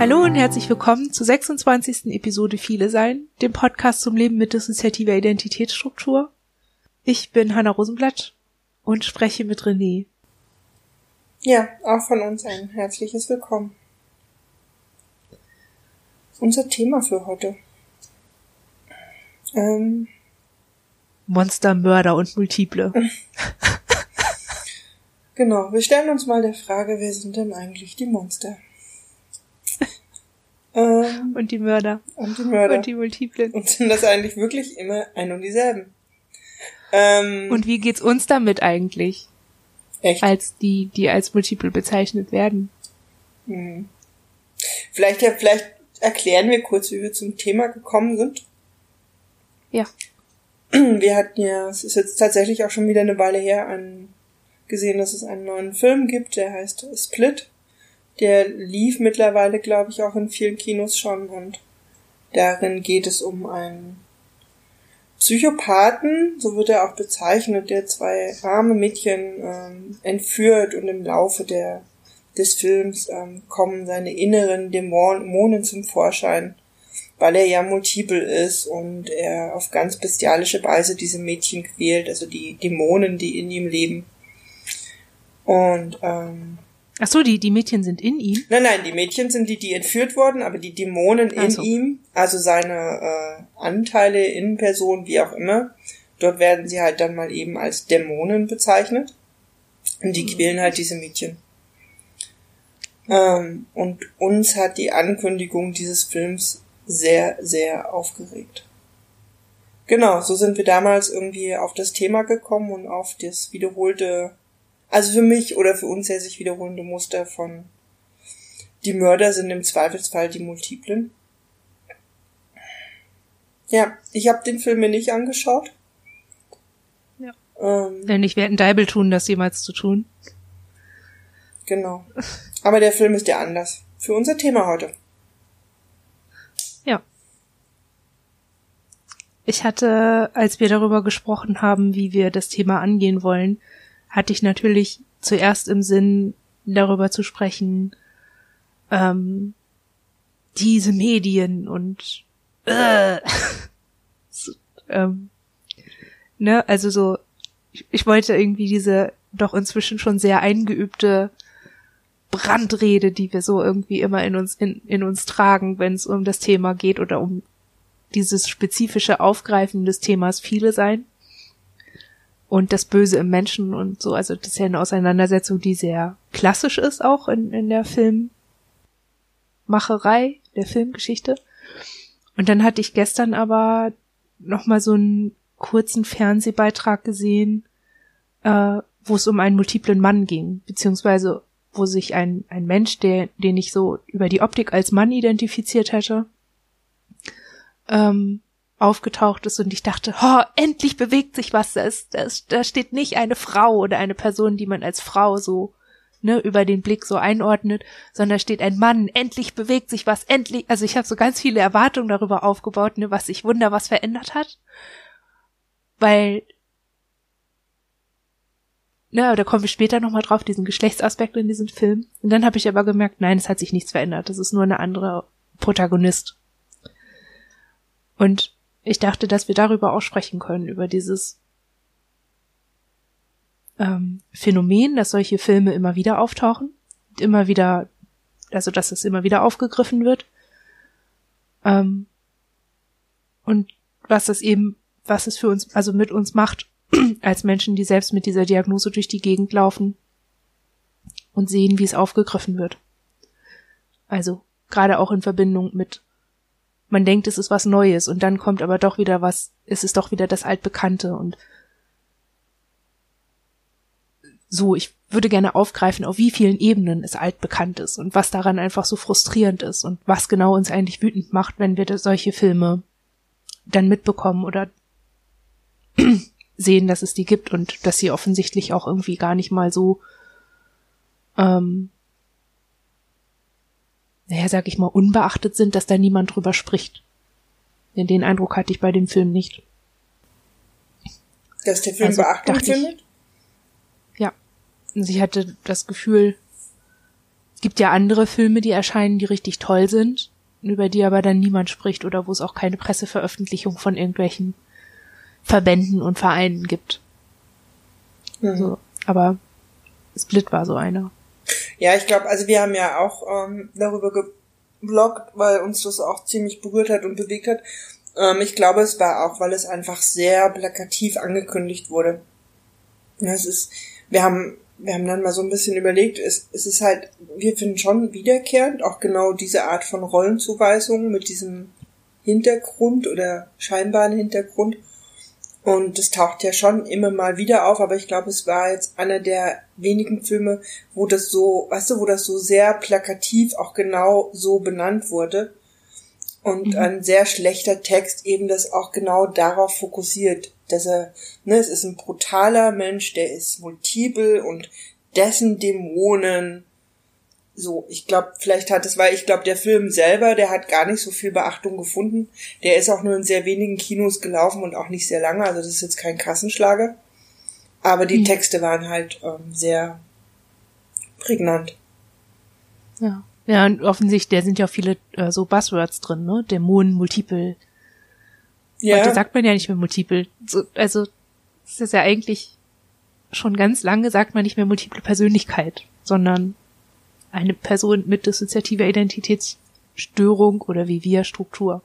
Hallo und herzlich willkommen zur 26. Episode Viele Sein, dem Podcast zum Leben mit dissoziativer Identitätsstruktur. Ich bin Hanna Rosenblatt und spreche mit René. Ja, auch von uns ein herzliches Willkommen. Unser Thema für heute. Ähm, Monster, Mörder und Multiple. genau, wir stellen uns mal der Frage, wer sind denn eigentlich die Monster? Ähm, und die Mörder. Und die Mörder. Und die Multiplen. Und sind das eigentlich wirklich immer ein und dieselben? Ähm, und wie geht's uns damit eigentlich? Echt? Als die, die als Multiple bezeichnet werden. Mhm. Vielleicht ja, vielleicht erklären wir kurz, wie wir zum Thema gekommen sind. Ja. Wir hatten ja, es ist jetzt tatsächlich auch schon wieder eine Weile her, einen, gesehen, dass es einen neuen Film gibt, der heißt Split. Der lief mittlerweile, glaube ich, auch in vielen Kinos schon und darin geht es um einen Psychopathen, so wird er auch bezeichnet, der zwei arme Mädchen ähm, entführt und im Laufe der, des Films ähm, kommen seine inneren Dämonen zum Vorschein, weil er ja multiple ist und er auf ganz bestialische Weise diese Mädchen quält, also die Dämonen, die in ihm leben. Und ähm, Ach so, die, die Mädchen sind in ihm? Nein, nein, die Mädchen sind die, die entführt wurden, aber die Dämonen in Also. ihm, also seine äh, Anteile in Person, wie auch immer, dort werden sie halt dann mal eben als Dämonen bezeichnet. Und die quälen halt diese Mädchen. Ähm, und uns hat die Ankündigung dieses Films sehr, sehr aufgeregt. Genau, so sind wir damals irgendwie auf das Thema gekommen und auf das wiederholte also für mich oder für uns ja sich wiederholende Muster von die Mörder sind im Zweifelsfall die Multiplen. Ja, ich habe den Film mir nicht angeschaut. Ja. Ähm, Denn ich werde ein Deibel tun, das jemals zu tun. genau. Aber der Film ist ja anders. Für unser Thema heute. Ja. Ich hatte, als wir darüber gesprochen haben, wie wir das Thema angehen wollen, hatte ich natürlich zuerst im Sinn, darüber zu sprechen, ähm, diese Medien und äh, so, ähm, ne, also so, ich, ich wollte irgendwie diese doch inzwischen schon sehr eingeübte Brandrede, die wir so irgendwie immer in uns in, in uns tragen, wenn es um das Thema geht oder um dieses spezifische Aufgreifen des Themas viele sein und das Böse im Menschen und so. Also das ist ja eine Auseinandersetzung, die sehr klassisch ist auch in, in der Filmmacherei, der Filmgeschichte. Und dann hatte ich gestern aber noch mal so einen kurzen Fernsehbeitrag gesehen, äh, wo es um einen multiplen Mann ging, beziehungsweise wo sich ein, ein Mensch, der, den ich so über die Optik als Mann identifiziert hätte, ähm, aufgetaucht ist und ich dachte, oh, endlich bewegt sich was, da, ist, da, ist, da steht nicht eine Frau oder eine Person, die man als Frau so ne, über den Blick so einordnet, sondern steht ein Mann, endlich bewegt sich was, endlich, also ich habe so ganz viele Erwartungen darüber aufgebaut, ne, was sich wunder was verändert hat, weil na, da kommen wir später nochmal drauf, diesen Geschlechtsaspekt in diesem Film. Und dann habe ich aber gemerkt, nein, es hat sich nichts verändert. Das ist nur eine andere Protagonist. Und ich dachte, dass wir darüber auch sprechen können, über dieses ähm, Phänomen, dass solche Filme immer wieder auftauchen, immer wieder, also dass es immer wieder aufgegriffen wird. Ähm, und was das eben, was es für uns, also mit uns macht, als Menschen, die selbst mit dieser Diagnose durch die Gegend laufen und sehen, wie es aufgegriffen wird. Also gerade auch in Verbindung mit man denkt, es ist was Neues und dann kommt aber doch wieder was, es ist doch wieder das Altbekannte und so, ich würde gerne aufgreifen, auf wie vielen Ebenen es altbekannt ist und was daran einfach so frustrierend ist und was genau uns eigentlich wütend macht, wenn wir solche Filme dann mitbekommen oder sehen, dass es die gibt und dass sie offensichtlich auch irgendwie gar nicht mal so ähm, naja, sag ich mal, unbeachtet sind, dass da niemand drüber spricht. Denn den Eindruck hatte ich bei dem Film nicht. Dass der Film Also, Beachtung ich- findet? Ja. Also ich hatte das Gefühl, gibt ja andere Filme, die erscheinen, die richtig toll sind, über die aber dann niemand spricht oder wo es auch keine Presseveröffentlichung von irgendwelchen Verbänden und Vereinen gibt. Mhm. So, aber Split war so einer. Ja, ich glaube, also wir haben ja auch ähm, darüber gebloggt, weil uns das auch ziemlich berührt hat und bewegt hat. Ähm, ich glaube, es war auch, weil es einfach sehr plakativ angekündigt wurde. Ja, es ist, wir haben, wir haben dann mal so ein bisschen überlegt, es, es ist halt, wir finden schon wiederkehrend auch genau diese Art von Rollenzuweisung mit diesem Hintergrund oder scheinbaren Hintergrund. Und das taucht ja schon immer mal wieder auf, aber ich glaube, es war jetzt einer der wenigen Filme, wo das so, weißt du, wo das so sehr plakativ auch genau so benannt wurde. Und mhm. ein sehr schlechter Text eben das auch genau darauf fokussiert, dass er, ne, es ist ein brutaler Mensch, der ist multiple und dessen Dämonen so, ich glaube, vielleicht hat es, weil ich glaube, der Film selber, der hat gar nicht so viel Beachtung gefunden. Der ist auch nur in sehr wenigen Kinos gelaufen und auch nicht sehr lange, also das ist jetzt kein Kassenschlager. Aber die mhm. Texte waren halt ähm, sehr prägnant. Ja. Ja, und offensichtlich, da sind ja auch viele äh, so Buzzwords drin, ne? Dämonen, Multiple. Ja. Heute sagt man ja nicht mehr Multiple. So, also, es ist ja eigentlich schon ganz lange sagt man nicht mehr Multiple Persönlichkeit, sondern eine Person mit dissoziativer Identitätsstörung oder wie wir Struktur.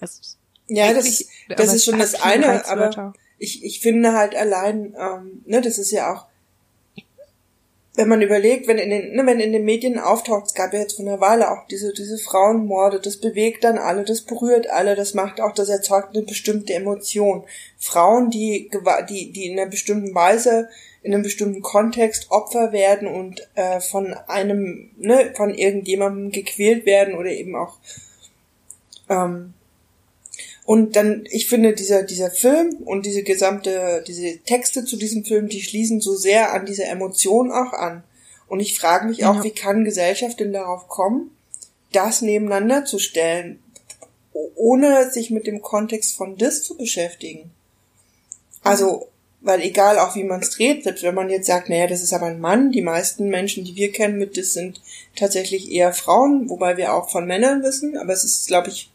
Das ja, das, das ist schon das eine, aber ich, ich finde halt allein, ähm, ne, das ist ja auch, wenn man überlegt, wenn in den, ne, wenn in den Medien auftaucht, es gab ja jetzt von der Weile auch diese, diese Frauenmorde, das bewegt dann alle, das berührt alle, das macht auch, das erzeugt eine bestimmte Emotion. Frauen, die, die, die in einer bestimmten Weise in einem bestimmten Kontext Opfer werden und äh, von einem, ne, von irgendjemandem gequält werden oder eben auch ähm, und dann, ich finde, dieser, dieser Film und diese gesamte, diese Texte zu diesem Film, die schließen so sehr an diese Emotion auch an. Und ich frage mich auch, ja. wie kann Gesellschaft denn darauf kommen, das nebeneinander zu stellen, ohne sich mit dem Kontext von das zu beschäftigen? Also, weil egal auch wie man es dreht, selbst wenn man jetzt sagt, naja, das ist aber ein Mann, die meisten Menschen, die wir kennen mit das sind tatsächlich eher Frauen, wobei wir auch von Männern wissen, aber es ist, glaube ich,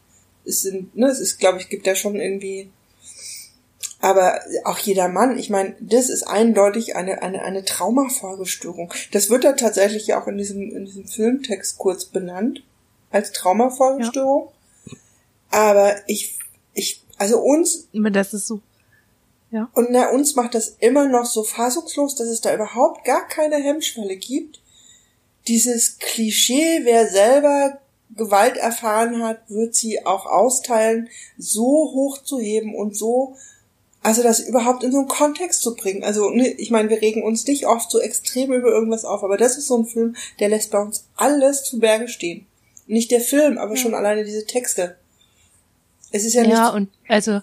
es sind, ne, es ist, glaube ich, gibt da schon irgendwie, aber auch jeder Mann, ich meine, das ist eindeutig eine, eine, eine Traumafolgestörung. Das wird da tatsächlich ja auch in diesem, in diesem Filmtext kurz benannt, als Traumafolgestörung. Ja. Aber ich, ich, also uns. Das ist so ja. Und na, uns macht das immer noch so fassungslos, dass es da überhaupt gar keine Hemmschwelle gibt. Dieses Klischee, wer selber Gewalt erfahren hat, wird sie auch austeilen, so hochzuheben und so, also das überhaupt in so einen Kontext zu bringen. Also, ne, ich meine, wir regen uns nicht oft so extrem über irgendwas auf, aber das ist so ein Film, der lässt bei uns alles zu Berge stehen. Nicht der Film, aber ja. schon alleine diese Texte. Es ist ja, ja nicht. Ja, und also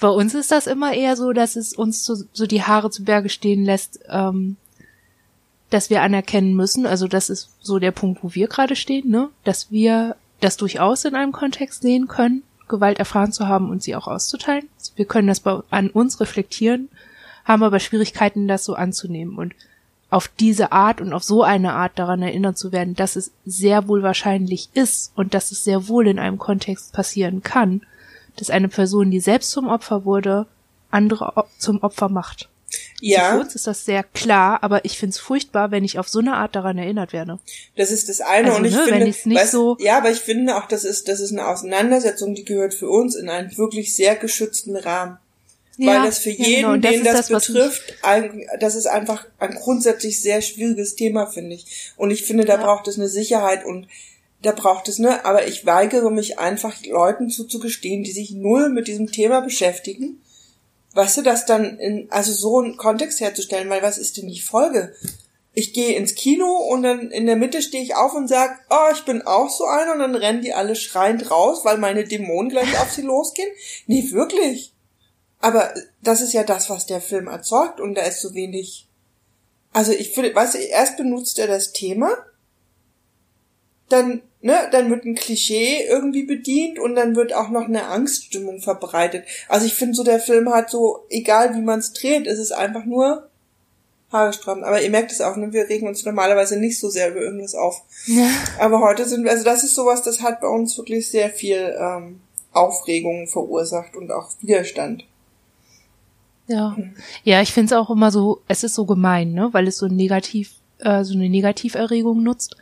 bei uns ist das immer eher so, dass es uns so, so die Haare zu Berge stehen lässt, ähm, dass wir anerkennen müssen, also das ist so der Punkt, wo wir gerade stehen, ne, dass wir das durchaus in einem Kontext sehen können, Gewalt erfahren zu haben und sie auch auszuteilen. Wir können das bei, an uns reflektieren, haben aber Schwierigkeiten, das so anzunehmen und auf diese Art und auf so eine Art daran erinnert zu werden, dass es sehr wohl wahrscheinlich ist und dass es sehr wohl in einem Kontext passieren kann, dass eine Person, die selbst zum Opfer wurde, andere zum Opfer macht. Ja. Für uns ist das sehr klar, aber ich find's furchtbar, wenn ich auf so eine Art daran erinnert werde. Das ist das eine also, und ich ne, finde, nicht weißt, so ja, aber ich finde auch, das ist, das ist eine Auseinandersetzung, die gehört für uns in einen wirklich sehr geschützten Rahmen. Ja, Weil das für jeden, ja, genau. das den das, das betrifft, ein, das ist einfach ein grundsätzlich sehr schwieriges Thema, finde ich. Und ich finde, da ja. braucht es eine Sicherheit und da braucht es, ne, aber ich weigere mich einfach Leuten zuzugestehen, die sich null mit diesem Thema beschäftigen, weißt du, das dann in, also so einen Kontext herzustellen, weil was ist denn die Folge? Ich gehe ins Kino und dann in der Mitte stehe ich auf und sag, oh, ich bin auch so einer und dann rennen die alle schreiend raus, weil meine Dämonen gleich auf sie losgehen. Nee, wirklich. Aber das ist ja das, was der Film erzeugt und da ist so wenig. Also ich finde, weißt du, erst benutzt er das Thema, dann ne, dann wird ein Klischee irgendwie bedient und dann wird auch noch eine Angststimmung verbreitet. Also ich finde so, der Film hat so, egal wie man es dreht, ist es einfach nur haarsträubend. Aber ihr merkt es auch, ne? wir regen uns normalerweise nicht so sehr über irgendwas auf. Ja. Aber heute sind wir, also das ist sowas, das hat bei uns wirklich sehr viel ähm, Aufregung verursacht und auch Widerstand. Ja, ja, ich finde es auch immer so, es ist so gemein, ne, weil es so negativ, äh, so eine Negativerregung nutzt,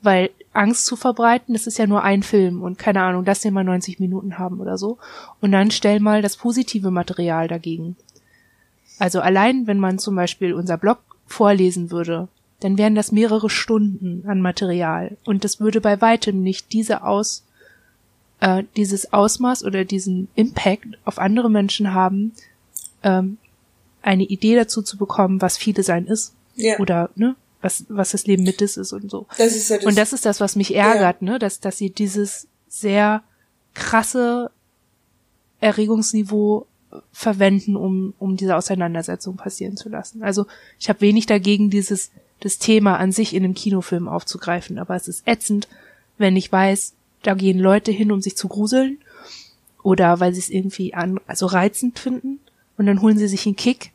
weil Angst zu verbreiten, das ist ja nur ein Film und keine Ahnung, lass den mal 90 Minuten haben oder so und dann stell mal das positive Material dagegen. Also allein, wenn man zum Beispiel unser Blog vorlesen würde, dann wären das mehrere Stunden an Material und das würde bei weitem nicht diese aus äh, dieses Ausmaß oder diesen Impact auf andere Menschen haben, ähm, eine Idee dazu zu bekommen, was viele sein ist. Ja. Oder, ne, was, was das Leben mit ist und so. Das ist ja das, und das ist das, was mich ärgert, ja. ne, dass, dass sie dieses sehr krasse Erregungsniveau verwenden, um, um diese Auseinandersetzung passieren zu lassen. Also ich habe wenig dagegen, dieses das Thema an sich in einem Kinofilm aufzugreifen, aber es ist ätzend, wenn ich weiß, da gehen Leute hin, um sich zu gruseln oder weil sie es irgendwie an, also reizend finden und dann holen sie sich einen Kick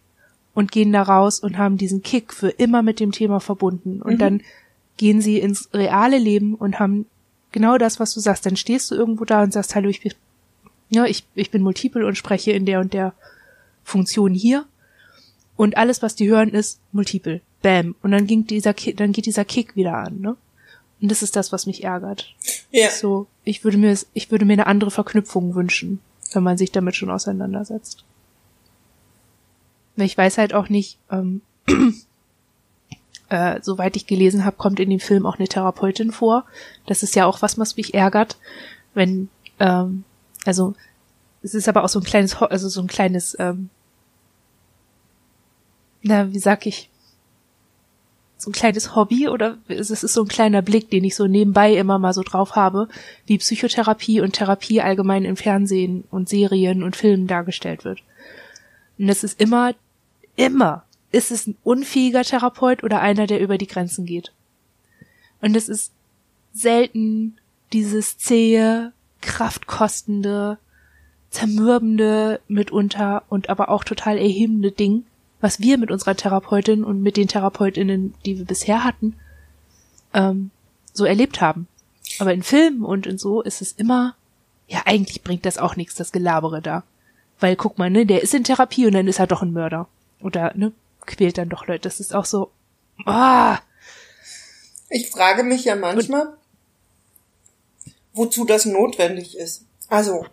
und gehen da raus und haben diesen Kick für immer mit dem Thema verbunden. Und mhm. dann gehen sie ins reale Leben und haben genau das, was du sagst. Dann stehst du irgendwo da und sagst, hallo, ich bin, ja, ich, ich bin multiple und spreche in der und der Funktion hier. Und alles, was die hören, ist multiple. Bam. Und dann ging dieser, dann geht dieser Kick wieder an, ne? Und das ist das, was mich ärgert. Ja. So, ich würde mir, ich würde mir eine andere Verknüpfung wünschen, wenn man sich damit schon auseinandersetzt. Ich weiß halt auch nicht, ähm, äh, soweit ich gelesen habe, kommt in dem Film auch eine Therapeutin vor. Das ist ja auch was, was mich ärgert, wenn, ähm, also es ist aber auch so ein kleines, also so ein kleines, ähm, na, wie sag ich, so ein kleines Hobby oder es ist so ein kleiner Blick, den ich so nebenbei immer mal so drauf habe, wie Psychotherapie und Therapie allgemein im Fernsehen und Serien und Filmen dargestellt wird. Und es ist immer immer ist es ein unfähiger Therapeut oder einer, der über die Grenzen geht. Und es ist selten dieses zähe, kraftkostende, zermürbende mitunter und aber auch total erhebende Ding, was wir mit unserer Therapeutin und mit den Therapeutinnen, die wir bisher hatten, ähm, so erlebt haben. Aber in Filmen und in so ist es immer, ja, eigentlich bringt das auch nichts, das Gelabere da. Weil guck mal, ne, der ist in Therapie und dann ist er doch ein Mörder oder ne, quält dann doch Leute. Das ist auch so. Ah. Ich frage mich ja manchmal, Und, wozu das notwendig ist. Also.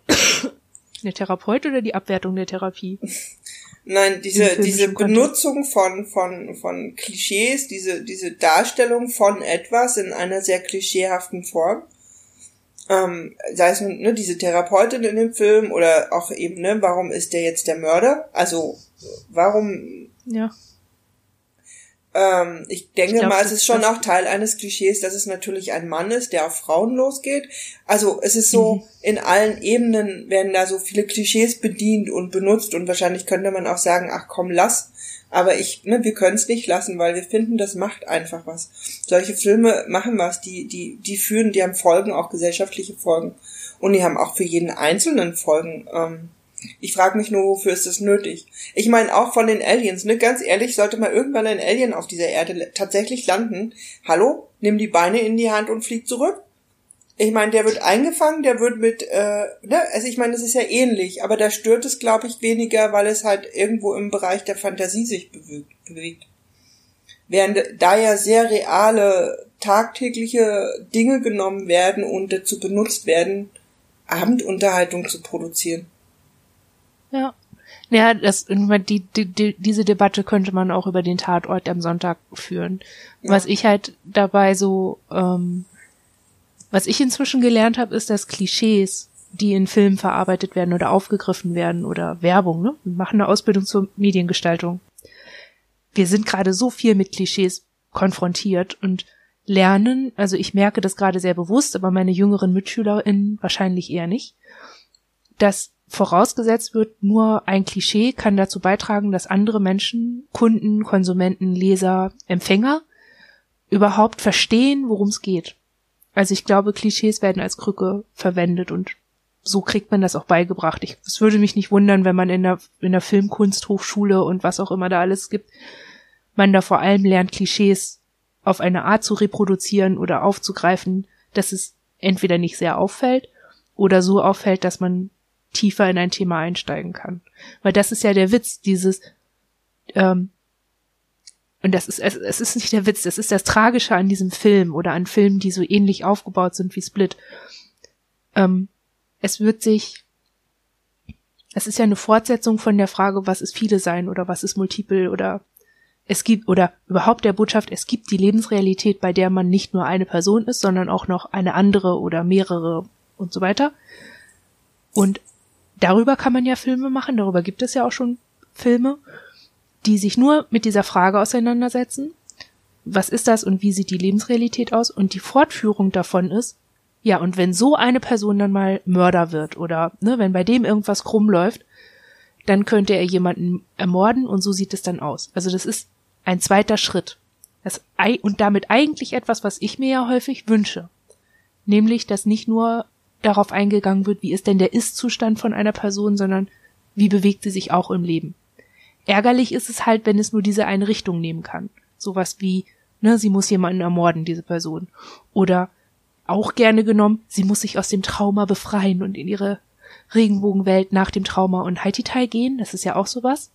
Der Therapeut oder die Abwertung der Therapie? Nein, diese, diese Benutzung von, von, von Klischees, diese, diese Darstellung von etwas in einer sehr klischeehaften Form. Ähm, sei es ne, diese Therapeutin in dem Film oder auch eben, ne, warum ist der jetzt der Mörder? Also Warum? Ja. Ähm, ich denke ich glaub, mal, es ist schon auch Teil eines Klischees, dass es natürlich ein Mann ist, der auf Frauen losgeht. Also es ist so, mhm. in allen Ebenen werden da so viele Klischees bedient und benutzt und wahrscheinlich könnte man auch sagen, ach komm, lass. Aber ich, ne, wir können es nicht lassen, weil wir finden, das macht einfach was. Solche Filme machen was, die, die, die führen, die haben Folgen, auch gesellschaftliche Folgen. Und die haben auch für jeden Einzelnen Folgen. Ähm, ich frage mich nur, wofür ist das nötig? Ich meine auch von den Aliens, ne? Ganz ehrlich, sollte mal irgendwann ein Alien auf dieser Erde tatsächlich landen. Hallo? Nimm die Beine in die Hand und flieg zurück. Ich meine, der wird eingefangen, der wird mit, äh, ne? Also ich meine, das ist ja ähnlich, aber da stört es, glaube ich, weniger, weil es halt irgendwo im Bereich der Fantasie sich bewegt. Während da ja sehr reale, tagtägliche Dinge genommen werden und dazu benutzt werden, Abendunterhaltung zu produzieren. Ja. Ja, das, die, die, die, diese Debatte könnte man auch über den Tatort am Sonntag führen. Ja. Was ich halt dabei so, ähm, was ich inzwischen gelernt habe, ist, dass Klischees, die in Filmen verarbeitet werden oder aufgegriffen werden oder Werbung, ne? Wir machen eine Ausbildung zur Mediengestaltung. Wir sind gerade so viel mit Klischees konfrontiert und lernen, also ich merke das gerade sehr bewusst, aber meine jüngeren MitschülerInnen wahrscheinlich eher nicht, dass vorausgesetzt wird, nur ein Klischee kann dazu beitragen, dass andere Menschen, Kunden, Konsumenten, Leser, Empfänger überhaupt verstehen, worum es geht. Also ich glaube, Klischees werden als Krücke verwendet und so kriegt man das auch beigebracht. Ich, es würde mich nicht wundern, wenn man in der, in der Filmkunsthochschule und was auch immer da alles gibt, man da vor allem lernt, Klischees auf eine Art zu reproduzieren oder aufzugreifen, dass es entweder nicht sehr auffällt oder so auffällt, dass man tiefer in ein Thema einsteigen kann. Weil das ist ja der Witz, dieses, ähm, und das ist, es, es ist nicht der Witz, das ist das Tragische an diesem Film oder an Filmen, die so ähnlich aufgebaut sind wie Split. Ähm, es wird sich, es ist ja eine Fortsetzung von der Frage, was ist viele sein oder was ist multiple oder es gibt oder überhaupt der Botschaft, es gibt die Lebensrealität, bei der man nicht nur eine Person ist, sondern auch noch eine andere oder mehrere und so weiter. Und darüber kann man ja Filme machen, darüber gibt es ja auch schon Filme, die sich nur mit dieser Frage auseinandersetzen. Was ist das und wie sieht die Lebensrealität aus? Und die Fortführung davon ist, ja, und wenn so eine Person dann mal Mörder wird oder ne, wenn bei dem irgendwas krumm läuft, dann könnte er jemanden ermorden und so sieht es dann aus. Also das ist ein zweiter Schritt. Das, und damit eigentlich etwas, was ich mir ja häufig wünsche. Nämlich, dass nicht nur darauf eingegangen wird, wie ist denn der Ist-Zustand von einer Person, sondern wie bewegt sie sich auch im Leben. Ärgerlich ist es halt, wenn es nur diese eine Richtung nehmen kann. Sowas wie, ne, sie muss jemanden ermorden, diese Person. Oder auch gerne genommen, sie muss sich aus dem Trauma befreien und in ihre Regenbogenwelt nach dem Trauma und Haiti-Tai gehen. Das ist ja auch sowas.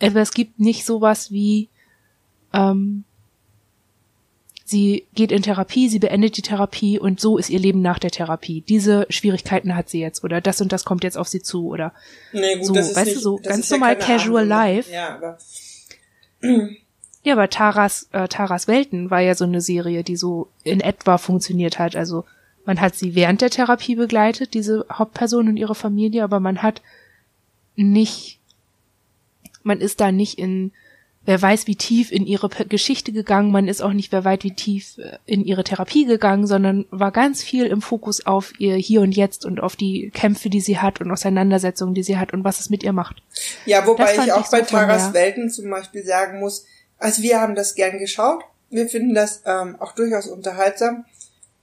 Aber es gibt nicht sowas wie, ähm, sie geht in Therapie, sie beendet die Therapie und so ist ihr Leben nach der Therapie. Diese Schwierigkeiten hat sie jetzt oder das und das kommt jetzt auf sie zu oder nee, gut, so, weißt nicht, du, so ganz normal ja casual Ahnung. life. Ja, aber ja, aber Taras, äh, Taras Welten war ja so eine Serie, die so in etwa funktioniert hat. Also man hat sie während der Therapie begleitet, diese Hauptperson und ihre Familie, aber man hat nicht, man ist da nicht in wer weiß wie tief in ihre Geschichte gegangen, man ist auch nicht wer weit wie tief äh, in ihre Therapie gegangen, sondern war ganz viel im Fokus auf ihr Hier und Jetzt und auf die Kämpfe, die sie hat und Auseinandersetzungen, die sie hat und was es mit ihr macht. Ja, wobei ich auch ich bei so Taras Welten zum Beispiel sagen muss, also wir haben das gern geschaut, wir finden das ähm, auch durchaus unterhaltsam,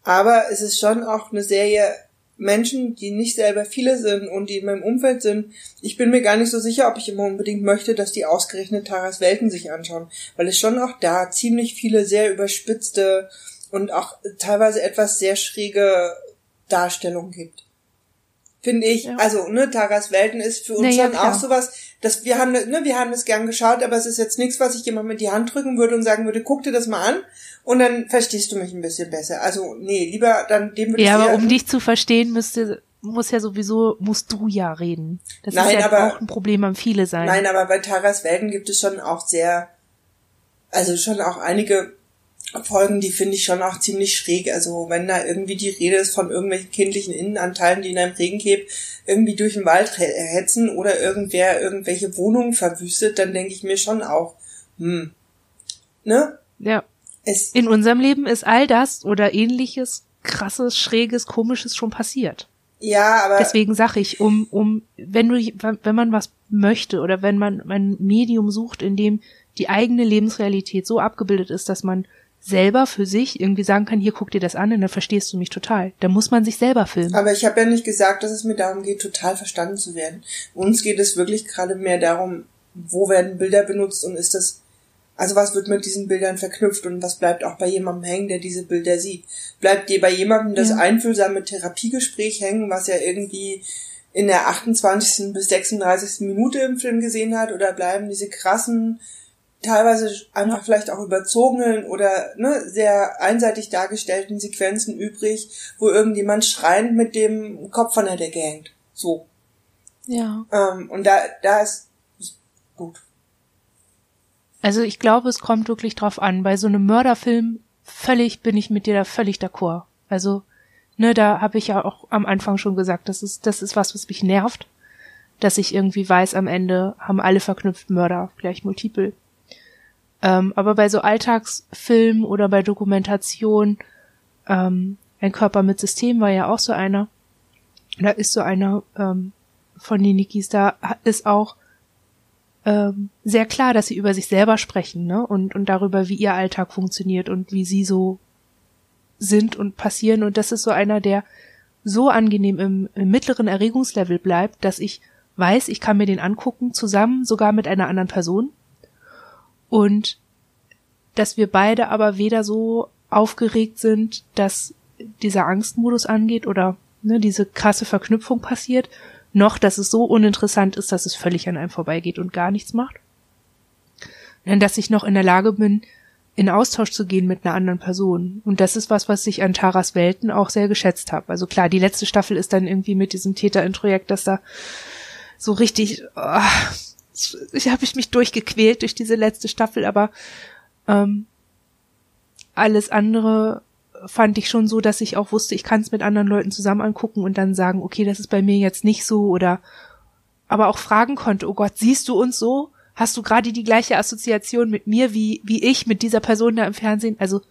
aber es ist schon auch eine Serie, Menschen, die nicht selber viele sind und die in meinem Umfeld sind, ich bin mir gar nicht so sicher, ob ich immer unbedingt möchte, dass die ausgerechnet Taras Welten sich anschauen, weil es schon auch da ziemlich viele sehr überspitzte und auch teilweise etwas sehr schräge Darstellungen gibt. Finde ich. Ja. Also, ne, Taras Welten ist für uns nee, schon auch sowas, dass wir haben, ne, wir haben es gern geschaut, aber es ist jetzt nichts, was ich jemand mit die Hand drücken würde und sagen würde, guck dir das mal an und dann verstehst du mich ein bisschen besser. Also, nee, lieber dann dem würde Ja, aber um dich zu verstehen, müsste, muss ja sowieso, musst du ja reden. Das nein, ist ja aber, auch ein Problem am viele sein. Nein, aber bei Taras Welten gibt es schon auch sehr, also schon auch einige Folgen, die finde ich schon auch ziemlich schräg. Also wenn da irgendwie die Rede ist von irgendwelchen kindlichen Innenanteilen, die in einem Regencape irgendwie durch den Wald hetzen oder irgendwer irgendwelche Wohnungen verwüstet, dann denke ich mir schon auch, hm, ne? Ja. Es in unserem Leben ist all das oder ähnliches krasses, schräges, komisches schon passiert. Ja, aber deswegen sage ich, um um wenn du wenn man was möchte oder wenn man ein Medium sucht, in dem die eigene Lebensrealität so abgebildet ist, dass man selber für sich irgendwie sagen kann, hier guck dir das an und dann verstehst du mich total. Da muss man sich selber filmen. Aber ich habe ja nicht gesagt, dass es mir darum geht, total verstanden zu werden. Uns geht es wirklich gerade mehr darum, wo werden Bilder benutzt und ist das also was wird mit diesen Bildern verknüpft und was bleibt auch bei jemandem hängen, der diese Bilder sieht? Bleibt dir bei jemandem das ja. einfühlsame Therapiegespräch hängen, was er irgendwie in der 28. bis 36. Minute im Film gesehen hat, oder bleiben diese krassen, teilweise einfach vielleicht auch überzogenen oder ne, sehr einseitig dargestellten Sequenzen übrig, wo irgendjemand schreiend mit dem Kopf von der Decke hängt. So. Ja. Ähm, und da, da ist gut. Also ich glaube, es kommt wirklich drauf an. Bei so einem Mörderfilm völlig bin ich mit dir da völlig d'accord. Also, ne, da habe ich ja auch am Anfang schon gesagt, das ist, das ist was, was mich nervt. Dass ich irgendwie weiß, am Ende haben alle verknüpft Mörder, gleich multiple. Ähm, aber bei so Alltagsfilmen oder bei Dokumentation, ähm, ein Körper mit System war ja auch so einer. Da ist so einer ähm, von den Nikis, da ist auch ähm, sehr klar, dass sie über sich selber sprechen, ne? Und, und darüber, wie ihr Alltag funktioniert und wie sie so sind und passieren. Und das ist so einer, der so angenehm im, im mittleren Erregungslevel bleibt, dass ich weiß, ich kann mir den angucken, zusammen sogar mit einer anderen Person. Und dass wir beide aber weder so aufgeregt sind, dass dieser Angstmodus angeht oder ne, diese krasse Verknüpfung passiert, noch, dass es so uninteressant ist, dass es völlig an einem vorbeigeht und gar nichts macht. Denn dass ich noch in der Lage bin, in Austausch zu gehen mit einer anderen Person. Und das ist was, was ich an Taras Welten auch sehr geschätzt habe. Also klar, die letzte Staffel ist dann irgendwie mit diesem Täter-Introjekt, dass da so richtig, oh, ich habe ich mich durchgequält durch diese letzte Staffel, aber ähm, alles andere fand ich schon so, dass ich auch wusste, ich kann es mit anderen Leuten zusammen angucken und dann sagen, okay, das ist bei mir jetzt nicht so oder aber auch fragen konnte, oh Gott, siehst du uns so? Hast du gerade die gleiche Assoziation mit mir wie, wie ich mit dieser Person da im Fernsehen? Also,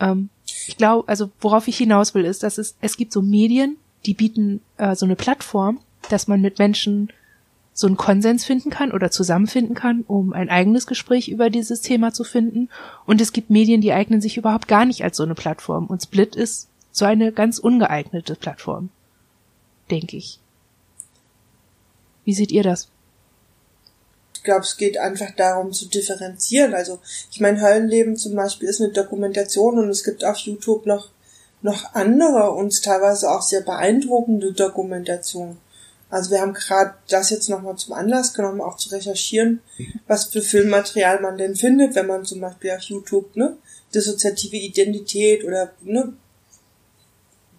ähm, ich glaube, also worauf ich hinaus will, ist, dass es, es gibt so Medien, die bieten äh, so eine Plattform, dass man mit Menschen so einen Konsens finden kann oder zusammenfinden kann, um ein eigenes Gespräch über dieses Thema zu finden. Und es gibt Medien, die eignen sich überhaupt gar nicht als so eine Plattform. Und Split ist so eine ganz ungeeignete Plattform, denke ich. Wie seht ihr das? Ich glaube, es geht einfach darum zu differenzieren. Also ich meine, Höllenleben zum Beispiel ist eine Dokumentation und es gibt auf YouTube noch noch andere und teilweise auch sehr beeindruckende Dokumentationen. Also wir haben gerade das jetzt nochmal zum Anlass genommen, auch zu recherchieren, was für Filmmaterial man denn findet, wenn man zum Beispiel auf YouTube ne, dissoziative Identität oder ne,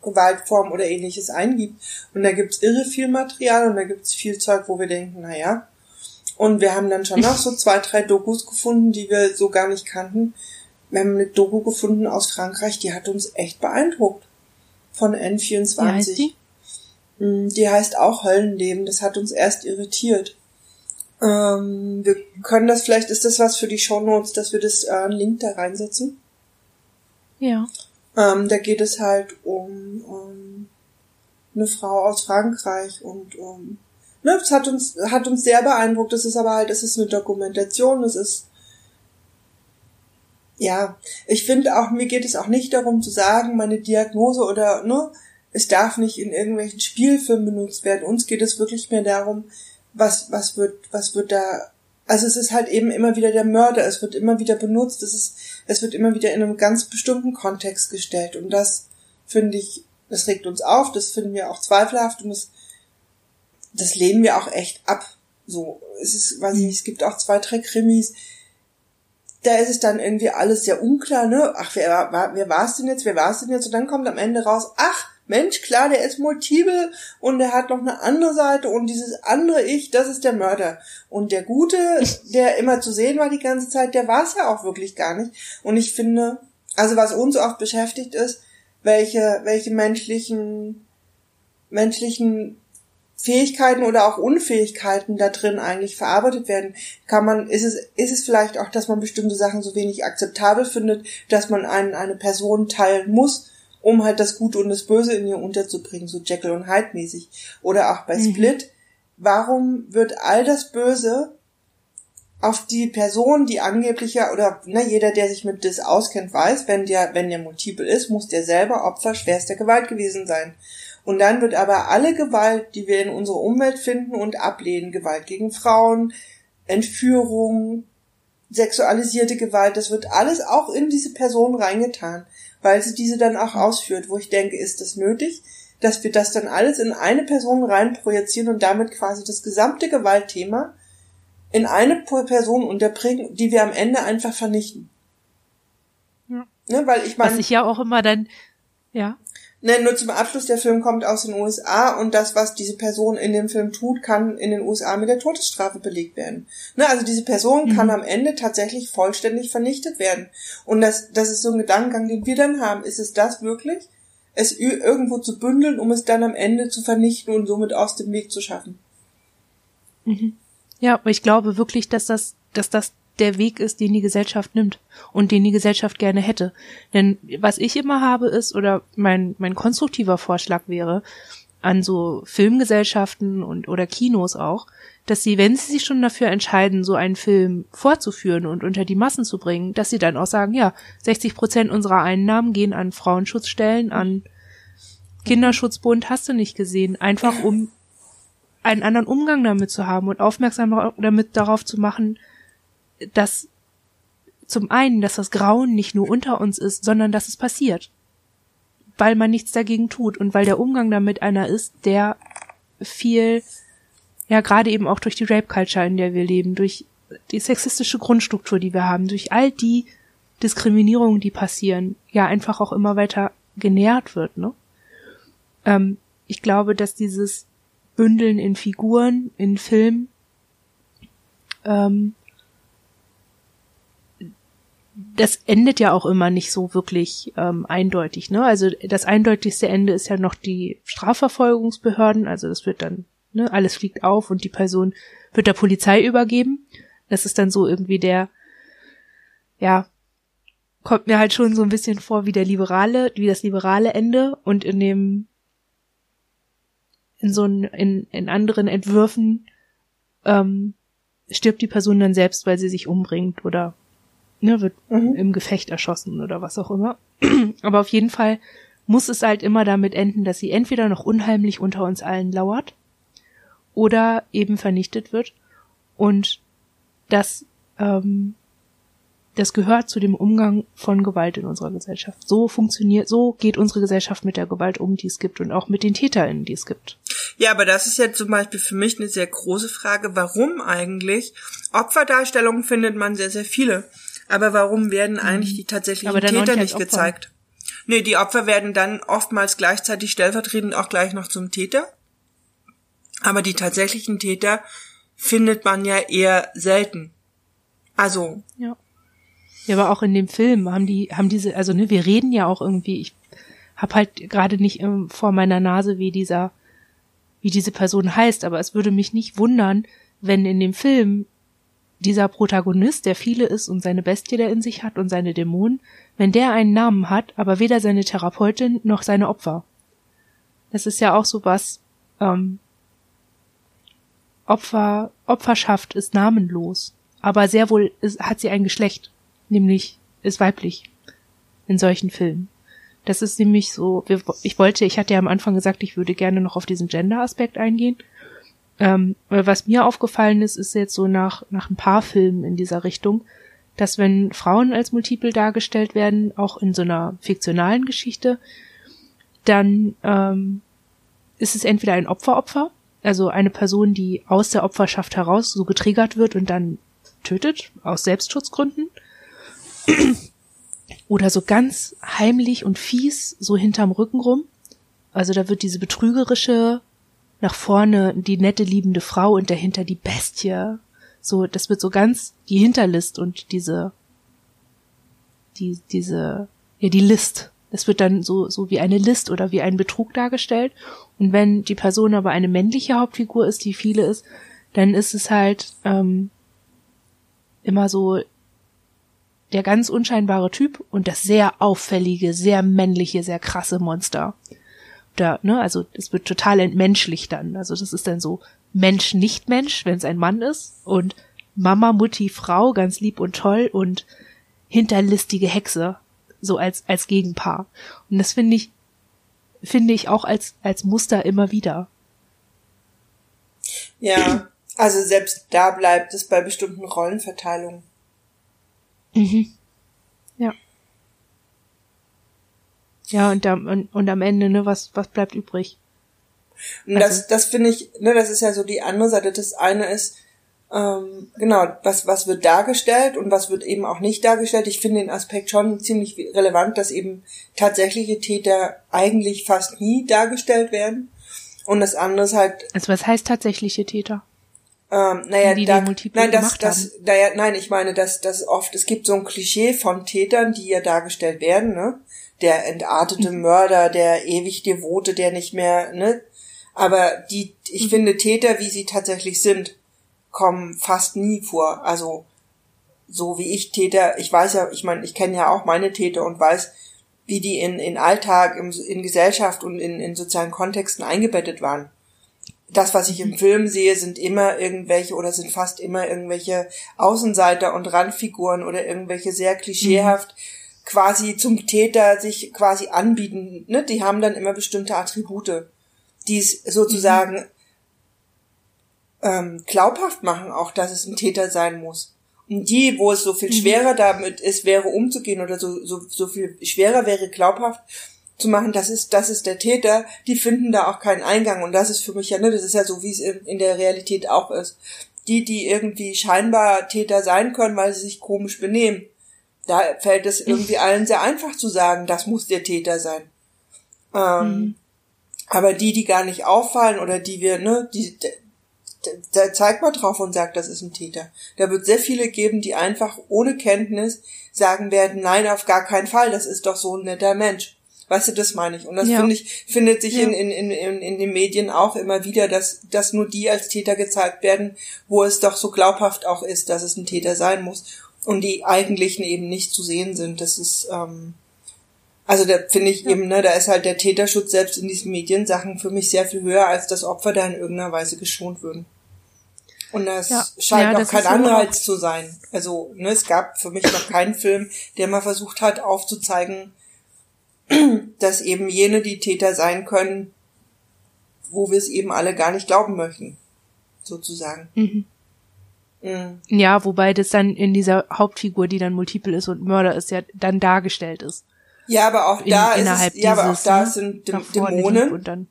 Gewaltform oder ähnliches eingibt. Und da gibt's irre viel Material und da gibt's viel Zeug, wo wir denken, na ja. Und wir haben dann schon noch so zwei, drei Dokus gefunden, die wir so gar nicht kannten. Wir haben eine Doku gefunden aus Frankreich, die hat uns echt beeindruckt. Von N24. Wie Mm, die heißt auch Höllenleben. Das hat uns erst irritiert. Ähm, wir können das vielleicht, ist das was für die Shownotes, dass wir das äh, einen Link da reinsetzen? Ja. Ähm, da geht es halt um, um eine Frau aus Frankreich und um, ne, es hat uns, hat uns sehr beeindruckt. Das ist aber halt, es ist eine Dokumentation, es ist, ja, ich finde auch, mir geht es auch nicht darum zu sagen, meine Diagnose oder, ne, es darf nicht in irgendwelchen Spielfilmen benutzt werden. Uns geht es wirklich mehr darum, was, was wird, was wird da, also es ist halt eben immer wieder der Mörder, es wird immer wieder benutzt, es ist, es wird immer wieder in einem ganz bestimmten Kontext gestellt und das finde ich, das regt uns auf, das finden wir auch zweifelhaft und das, das lehnen wir auch echt ab. So, es ist, weiß ich nicht, es gibt auch zwei, drei Krimis, da ist es dann irgendwie alles sehr unklar, ne? Ach, wer war, wer war es denn jetzt, wer war es denn jetzt? Und dann kommt am Ende raus, ach, Mensch, klar, der ist multiple und der hat noch eine andere Seite und dieses andere Ich, das ist der Mörder. Und der Gute, der immer zu sehen war die ganze Zeit, der war es ja auch wirklich gar nicht. Und ich finde, also was uns oft beschäftigt ist, welche, welche menschlichen, menschlichen Fähigkeiten oder auch Unfähigkeiten da drin eigentlich verarbeitet werden, kann man, ist es, ist es vielleicht auch, dass man bestimmte Sachen so wenig akzeptabel findet, dass man einen, eine Person teilen muss, um halt das Gute und das Böse in ihr unterzubringen, so Jekyll und Hyde mäßig. Oder auch bei mhm. Split. Warum wird all das Böse auf die Person, die angeblich ja, oder ne, jeder, der sich mit das auskennt, weiß, wenn der, wenn der multiple ist, muss der selber Opfer schwerster Gewalt gewesen sein. Und dann wird aber alle Gewalt, die wir in unserer Umwelt finden und ablehnen, Gewalt gegen Frauen, Entführung, sexualisierte Gewalt, das wird alles auch in diese Person reingetan weil sie diese dann auch ausführt, wo ich denke, ist das nötig, dass wir das dann alles in eine Person reinprojizieren und damit quasi das gesamte Gewaltthema in eine Person unterbringen, die wir am Ende einfach vernichten. Ja. Ne, weil ich meine. Was ich ja auch immer dann, ja. Ne, nur zum Abschluss, der Film kommt aus den USA und das, was diese Person in dem Film tut, kann in den USA mit der Todesstrafe belegt werden. Ne, also diese Person mhm. kann am Ende tatsächlich vollständig vernichtet werden. Und das, das ist so ein Gedankengang, den wir dann haben. Ist es das wirklich? Es irgendwo zu bündeln, um es dann am Ende zu vernichten und somit aus dem Weg zu schaffen. Mhm. Ja, aber ich glaube wirklich, dass das, dass das der Weg ist, den die Gesellschaft nimmt und den die Gesellschaft gerne hätte. Denn was ich immer habe ist, oder mein, mein konstruktiver Vorschlag wäre, an so Filmgesellschaften und oder Kinos auch, dass sie, wenn sie sich schon dafür entscheiden, so einen Film vorzuführen und unter die Massen zu bringen, dass sie dann auch sagen, ja, 60 Prozent unserer Einnahmen gehen an Frauenschutzstellen, an Kinderschutzbund, hast du nicht gesehen, einfach um einen anderen Umgang damit zu haben und aufmerksam damit darauf zu machen, dass zum einen, dass das Grauen nicht nur unter uns ist, sondern dass es passiert. Weil man nichts dagegen tut und weil der Umgang damit einer ist, der viel, ja, gerade eben auch durch die Rape Culture, in der wir leben, durch die sexistische Grundstruktur, die wir haben, durch all die Diskriminierungen, die passieren, ja, einfach auch immer weiter genährt wird, ne? Ähm, ich glaube, dass dieses Bündeln in Figuren, in Filmen, ähm, das endet ja auch immer nicht so wirklich ähm, eindeutig. Ne? Also das eindeutigste Ende ist ja noch die Strafverfolgungsbehörden. Also das wird dann, ne, alles fliegt auf und die Person wird der Polizei übergeben. Das ist dann so irgendwie der, ja, kommt mir halt schon so ein bisschen vor wie der liberale, wie das liberale Ende und in dem, in so ein, in, in anderen Entwürfen ähm, stirbt die Person dann selbst, weil sie sich umbringt oder ne, wird mhm. im Gefecht erschossen oder was auch immer. Aber auf jeden Fall muss es halt immer damit enden, dass sie entweder noch unheimlich unter uns allen lauert oder eben vernichtet wird. Und das, ähm, das gehört zu dem Umgang von Gewalt in unserer Gesellschaft. So funktioniert, so geht unsere Gesellschaft mit der Gewalt um, die es gibt und auch mit den TäterInnen, die es gibt. Ja, aber das ist ja zum Beispiel für mich eine sehr große Frage. Warum eigentlich? Opferdarstellungen findet man sehr, sehr viele. Aber warum werden eigentlich mhm. die tatsächlichen Täter nicht gezeigt? Nee, die Opfer werden dann oftmals gleichzeitig stellvertretend auch gleich noch zum Täter. Aber die tatsächlichen Täter findet man ja eher selten. Also. Ja. Ja, aber auch in dem Film haben die, haben diese, also ne, wir reden ja auch irgendwie, ich hab halt gerade nicht ähm, vor meiner Nase, wie dieser, wie diese Person heißt, aber es würde mich nicht wundern, wenn in dem Film dieser Protagonist, der viele ist und seine Bestie der in sich hat und seine Dämonen, wenn der einen Namen hat, aber weder seine Therapeutin noch seine Opfer. Das ist ja auch so was, ähm, Opfer, Opferschaft ist namenlos, aber sehr wohl ist, hat sie ein Geschlecht, nämlich ist weiblich in solchen Filmen. Das ist nämlich so, ich wollte, ich hatte ja am Anfang gesagt, ich würde gerne noch auf diesen Gender-Aspekt eingehen. Ähm, was mir aufgefallen ist, ist jetzt so nach, nach ein paar Filmen in dieser Richtung, dass wenn Frauen als Multiple dargestellt werden, auch in so einer fiktionalen Geschichte, dann ähm, ist es entweder ein Opferopfer, also eine Person, die aus der Opferschaft heraus so getriggert wird und dann tötet, aus Selbstschutzgründen, oder so ganz heimlich und fies so hinterm Rücken rum. Also da wird diese betrügerische nach vorne die nette, liebende Frau und dahinter die Bestie. So, das wird so ganz die Hinterlist und diese, die, diese, ja, die List. Das wird dann so, so wie eine List oder wie ein Betrug dargestellt. Und wenn die Person aber eine männliche Hauptfigur ist, die viele ist, dann ist es halt ähm, immer so der ganz unscheinbare Typ und das sehr auffällige, sehr männliche, sehr krasse Monster da, ne, also es wird total entmenschlich dann. Also das ist dann so Mensch, nicht Mensch, wenn es ein Mann ist und Mama, Mutti, Frau, ganz lieb und toll und hinterlistige Hexe, so als, als Gegenpaar. Und das finde ich, finde ich auch als, als Muster immer wieder. Ja, also selbst da bleibt es bei bestimmten Rollenverteilungen. Mhm. Ja. Ja, und, am, und, und am Ende, ne, was, was bleibt übrig? Und also, das, das finde ich, ne, das ist ja so die andere Seite. Das eine ist, ähm, genau, was, was wird dargestellt und was wird eben auch nicht dargestellt. Ich finde den Aspekt schon ziemlich relevant, dass eben tatsächliche Täter eigentlich fast nie dargestellt werden. Und das andere ist halt. Also was heißt tatsächliche Täter? Ähm, naja, die, da, die nein, das, das, naja, nein, ich meine, dass dass oft, es gibt so ein Klischee von Tätern, die ja dargestellt werden, ne? Der entartete mhm. Mörder, der ewig Devote, der nicht mehr, ne? Aber die, ich mhm. finde, Täter, wie sie tatsächlich sind, kommen fast nie vor. Also, so wie ich Täter, ich weiß ja, ich meine, ich kenne ja auch meine Täter und weiß, wie die in, in Alltag, in, in Gesellschaft und in, in sozialen Kontexten eingebettet waren. Das, was ich im mhm. Film sehe, sind immer irgendwelche oder sind fast immer irgendwelche Außenseiter und Randfiguren oder irgendwelche sehr klischeehaft quasi zum Täter sich quasi anbieten. Ne? Die haben dann immer bestimmte Attribute, die es sozusagen mhm. ähm, glaubhaft machen, auch dass es ein Täter sein muss. Die, wo es so viel mhm. schwerer damit ist, wäre umzugehen oder so, so, so viel schwerer wäre, glaubhaft zu machen, das ist, das ist der Täter, die finden da auch keinen Eingang. Und das ist für mich ja, ne, das ist ja so, wie es in, in der Realität auch ist. Die, die irgendwie scheinbar Täter sein können, weil sie sich komisch benehmen, da fällt es irgendwie allen sehr einfach zu sagen, das muss der Täter sein. Ähm, mhm. Aber die, die gar nicht auffallen oder die wir, ne, die, da zeigt man drauf und sagt, das ist ein Täter. Da wird sehr viele geben, die einfach ohne Kenntnis sagen werden, nein, auf gar keinen Fall, das ist doch so ein netter Mensch. Weißt du, das meine ich. Und das ja. finde ich, findet sich ja. in, in, in, in den Medien auch immer wieder, dass, dass nur die als Täter gezeigt werden, wo es doch so glaubhaft auch ist, dass es ein Täter sein muss. Und die eigentlichen eben nicht zu sehen sind. Das ist, ähm, also da finde ich ja. eben, ne, da ist halt der Täterschutz selbst in diesen Mediensachen für mich sehr viel höher, als das Opfer da in irgendeiner Weise geschont würden. Und das ja. scheint ja, auch kein Anreiz zu sein. Also, ne, es gab für mich noch keinen Film, der mal versucht hat, aufzuzeigen, dass eben jene die Täter sein können, wo wir es eben alle gar nicht glauben möchten. Sozusagen. Mhm. Mhm. Ja, wobei das dann in dieser Hauptfigur, die dann multiple ist und Mörder ist, ja dann dargestellt ist. Ja, aber auch da in, ist es, ja, aber auch da ne, sind Dämonen. Und dann,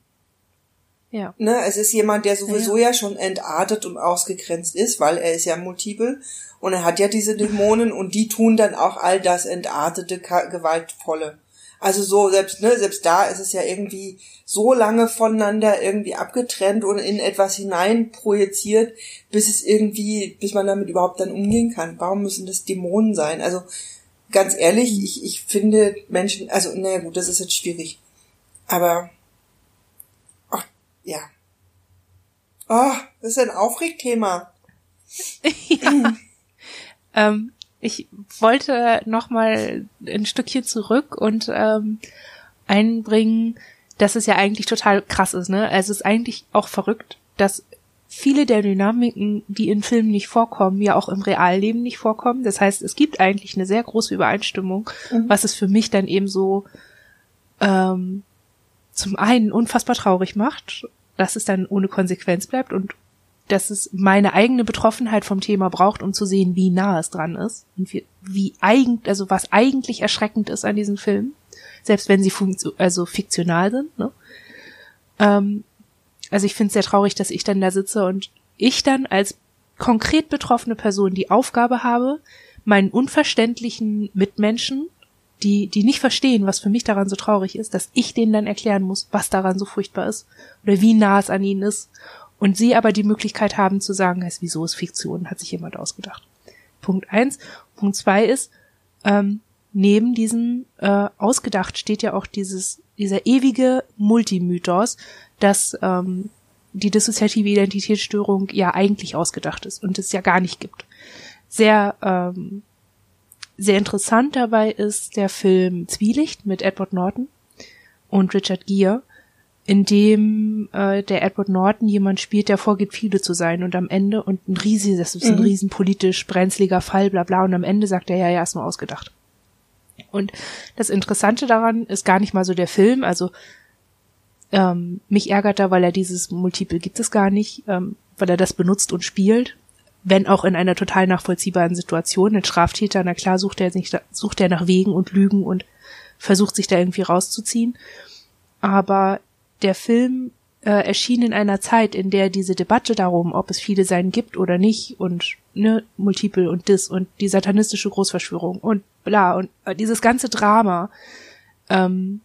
ja. Ne, es ist jemand, der sowieso ja, ja. ja schon entartet und ausgegrenzt ist, weil er ist ja multiple und er hat ja diese Dämonen und die tun dann auch all das entartete, gewaltvolle. Also so, selbst, ne, selbst da ist es ja irgendwie so lange voneinander irgendwie abgetrennt und in etwas hinein projiziert, bis es irgendwie, bis man damit überhaupt dann umgehen kann. Warum müssen das Dämonen sein? Also, ganz ehrlich, ich, ich finde Menschen, also, naja gut, das ist jetzt schwierig. Aber, ach, ja. Oh, das ist ein Aufregthema. ja. ähm, ich wollte noch mal ein Stückchen zurück und ähm, einbringen, dass es ja eigentlich total krass ist, ne? Also es ist eigentlich auch verrückt, dass viele der Dynamiken, die in Filmen nicht vorkommen, ja auch im Realleben nicht vorkommen. Das heißt, es gibt eigentlich eine sehr große Übereinstimmung, mhm. was es für mich dann eben so ähm, zum einen unfassbar traurig macht, dass es dann ohne Konsequenz bleibt und dass es meine eigene Betroffenheit vom Thema braucht, um zu sehen, wie nah es dran ist und wie, wie eigentlich, also was eigentlich erschreckend ist an diesen Filmen, selbst wenn sie also fiktional sind. Ne? Ähm, also ich finde es sehr traurig, dass ich dann da sitze und ich dann als konkret betroffene Person die Aufgabe habe, meinen unverständlichen Mitmenschen, die, die nicht verstehen, was für mich daran so traurig ist, dass ich denen dann erklären muss, was daran so furchtbar ist oder wie nah es an ihnen ist. Und sie aber die Möglichkeit haben zu sagen, heißt, wieso ist Fiktion, hat sich jemand ausgedacht. Punkt eins. Punkt zwei ist, ähm, neben diesem äh, ausgedacht steht ja auch dieses dieser ewige Multimythos, dass ähm, die dissoziative Identitätsstörung ja eigentlich ausgedacht ist und es ja gar nicht gibt. Sehr ähm, sehr interessant dabei ist der Film Zwielicht mit Edward Norton und Richard Gere, in dem äh, der Edward Norton jemand spielt, der vorgibt, viele zu sein und am Ende und ein riesiges, das ist ein mhm. riesen politisch brenzliger Fall, bla bla, und am Ende sagt er, ja, ja, ist nur ausgedacht. Und das Interessante daran ist gar nicht mal so der Film, also ähm, mich ärgert da, weil er dieses Multiple gibt es gar nicht, ähm, weil er das benutzt und spielt, wenn auch in einer total nachvollziehbaren Situation. Ein Straftäter, na klar, sucht er sich, sucht er nach Wegen und Lügen und versucht sich da irgendwie rauszuziehen. Aber der Film äh, erschien in einer Zeit, in der diese Debatte darum, ob es viele sein gibt oder nicht und ne, Multiple und das und die satanistische Großverschwörung und bla und äh, dieses ganze Drama, ähm,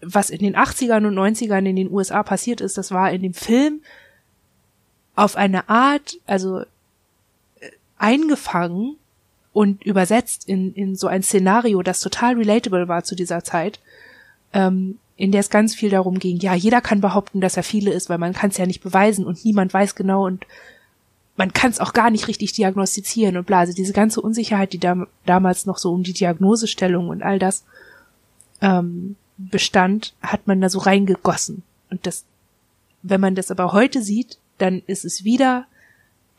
was in den 80ern und 90ern in den USA passiert ist, das war in dem Film auf eine Art, also äh, eingefangen und übersetzt in, in so ein Szenario, das total relatable war zu dieser Zeit, ähm, in der es ganz viel darum ging, ja, jeder kann behaupten, dass er viele ist, weil man kann es ja nicht beweisen und niemand weiß genau und man kann es auch gar nicht richtig diagnostizieren und bla. Also diese ganze Unsicherheit, die da, damals noch so um die Diagnosestellung und all das ähm, bestand, hat man da so reingegossen. Und das, wenn man das aber heute sieht, dann ist es wieder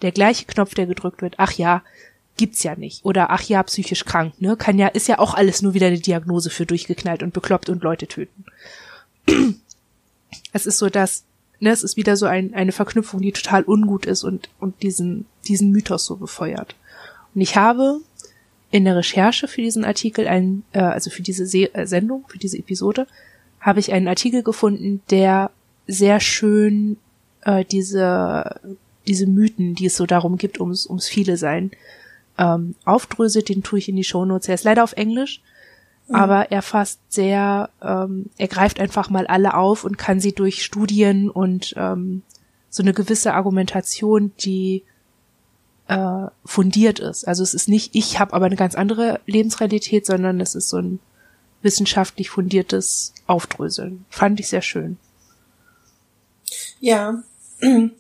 der gleiche Knopf, der gedrückt wird. Ach ja, gibt's ja nicht. Oder ach ja, psychisch krank, ne? Kann ja, ist ja auch alles nur wieder eine Diagnose für durchgeknallt und bekloppt und Leute töten. es ist so, dass, ne, es ist wieder so ein, eine Verknüpfung, die total ungut ist und, und diesen, diesen Mythos so befeuert. Und ich habe in der Recherche für diesen Artikel, einen, äh, also für diese Se äh, Sendung, für diese Episode, habe ich einen Artikel gefunden, der sehr schön äh, diese, diese Mythen, die es so darum gibt, ums, ums viele sein, ähm, aufdröselt, den tue ich in die Shownotes. Er ist leider auf Englisch, mhm. aber er fasst sehr, ähm, er greift einfach mal alle auf und kann sie durch Studien und ähm, so eine gewisse Argumentation, die äh, fundiert ist. Also es ist nicht, ich habe aber eine ganz andere Lebensrealität, sondern es ist so ein wissenschaftlich fundiertes Aufdröseln. Fand ich sehr schön. Ja.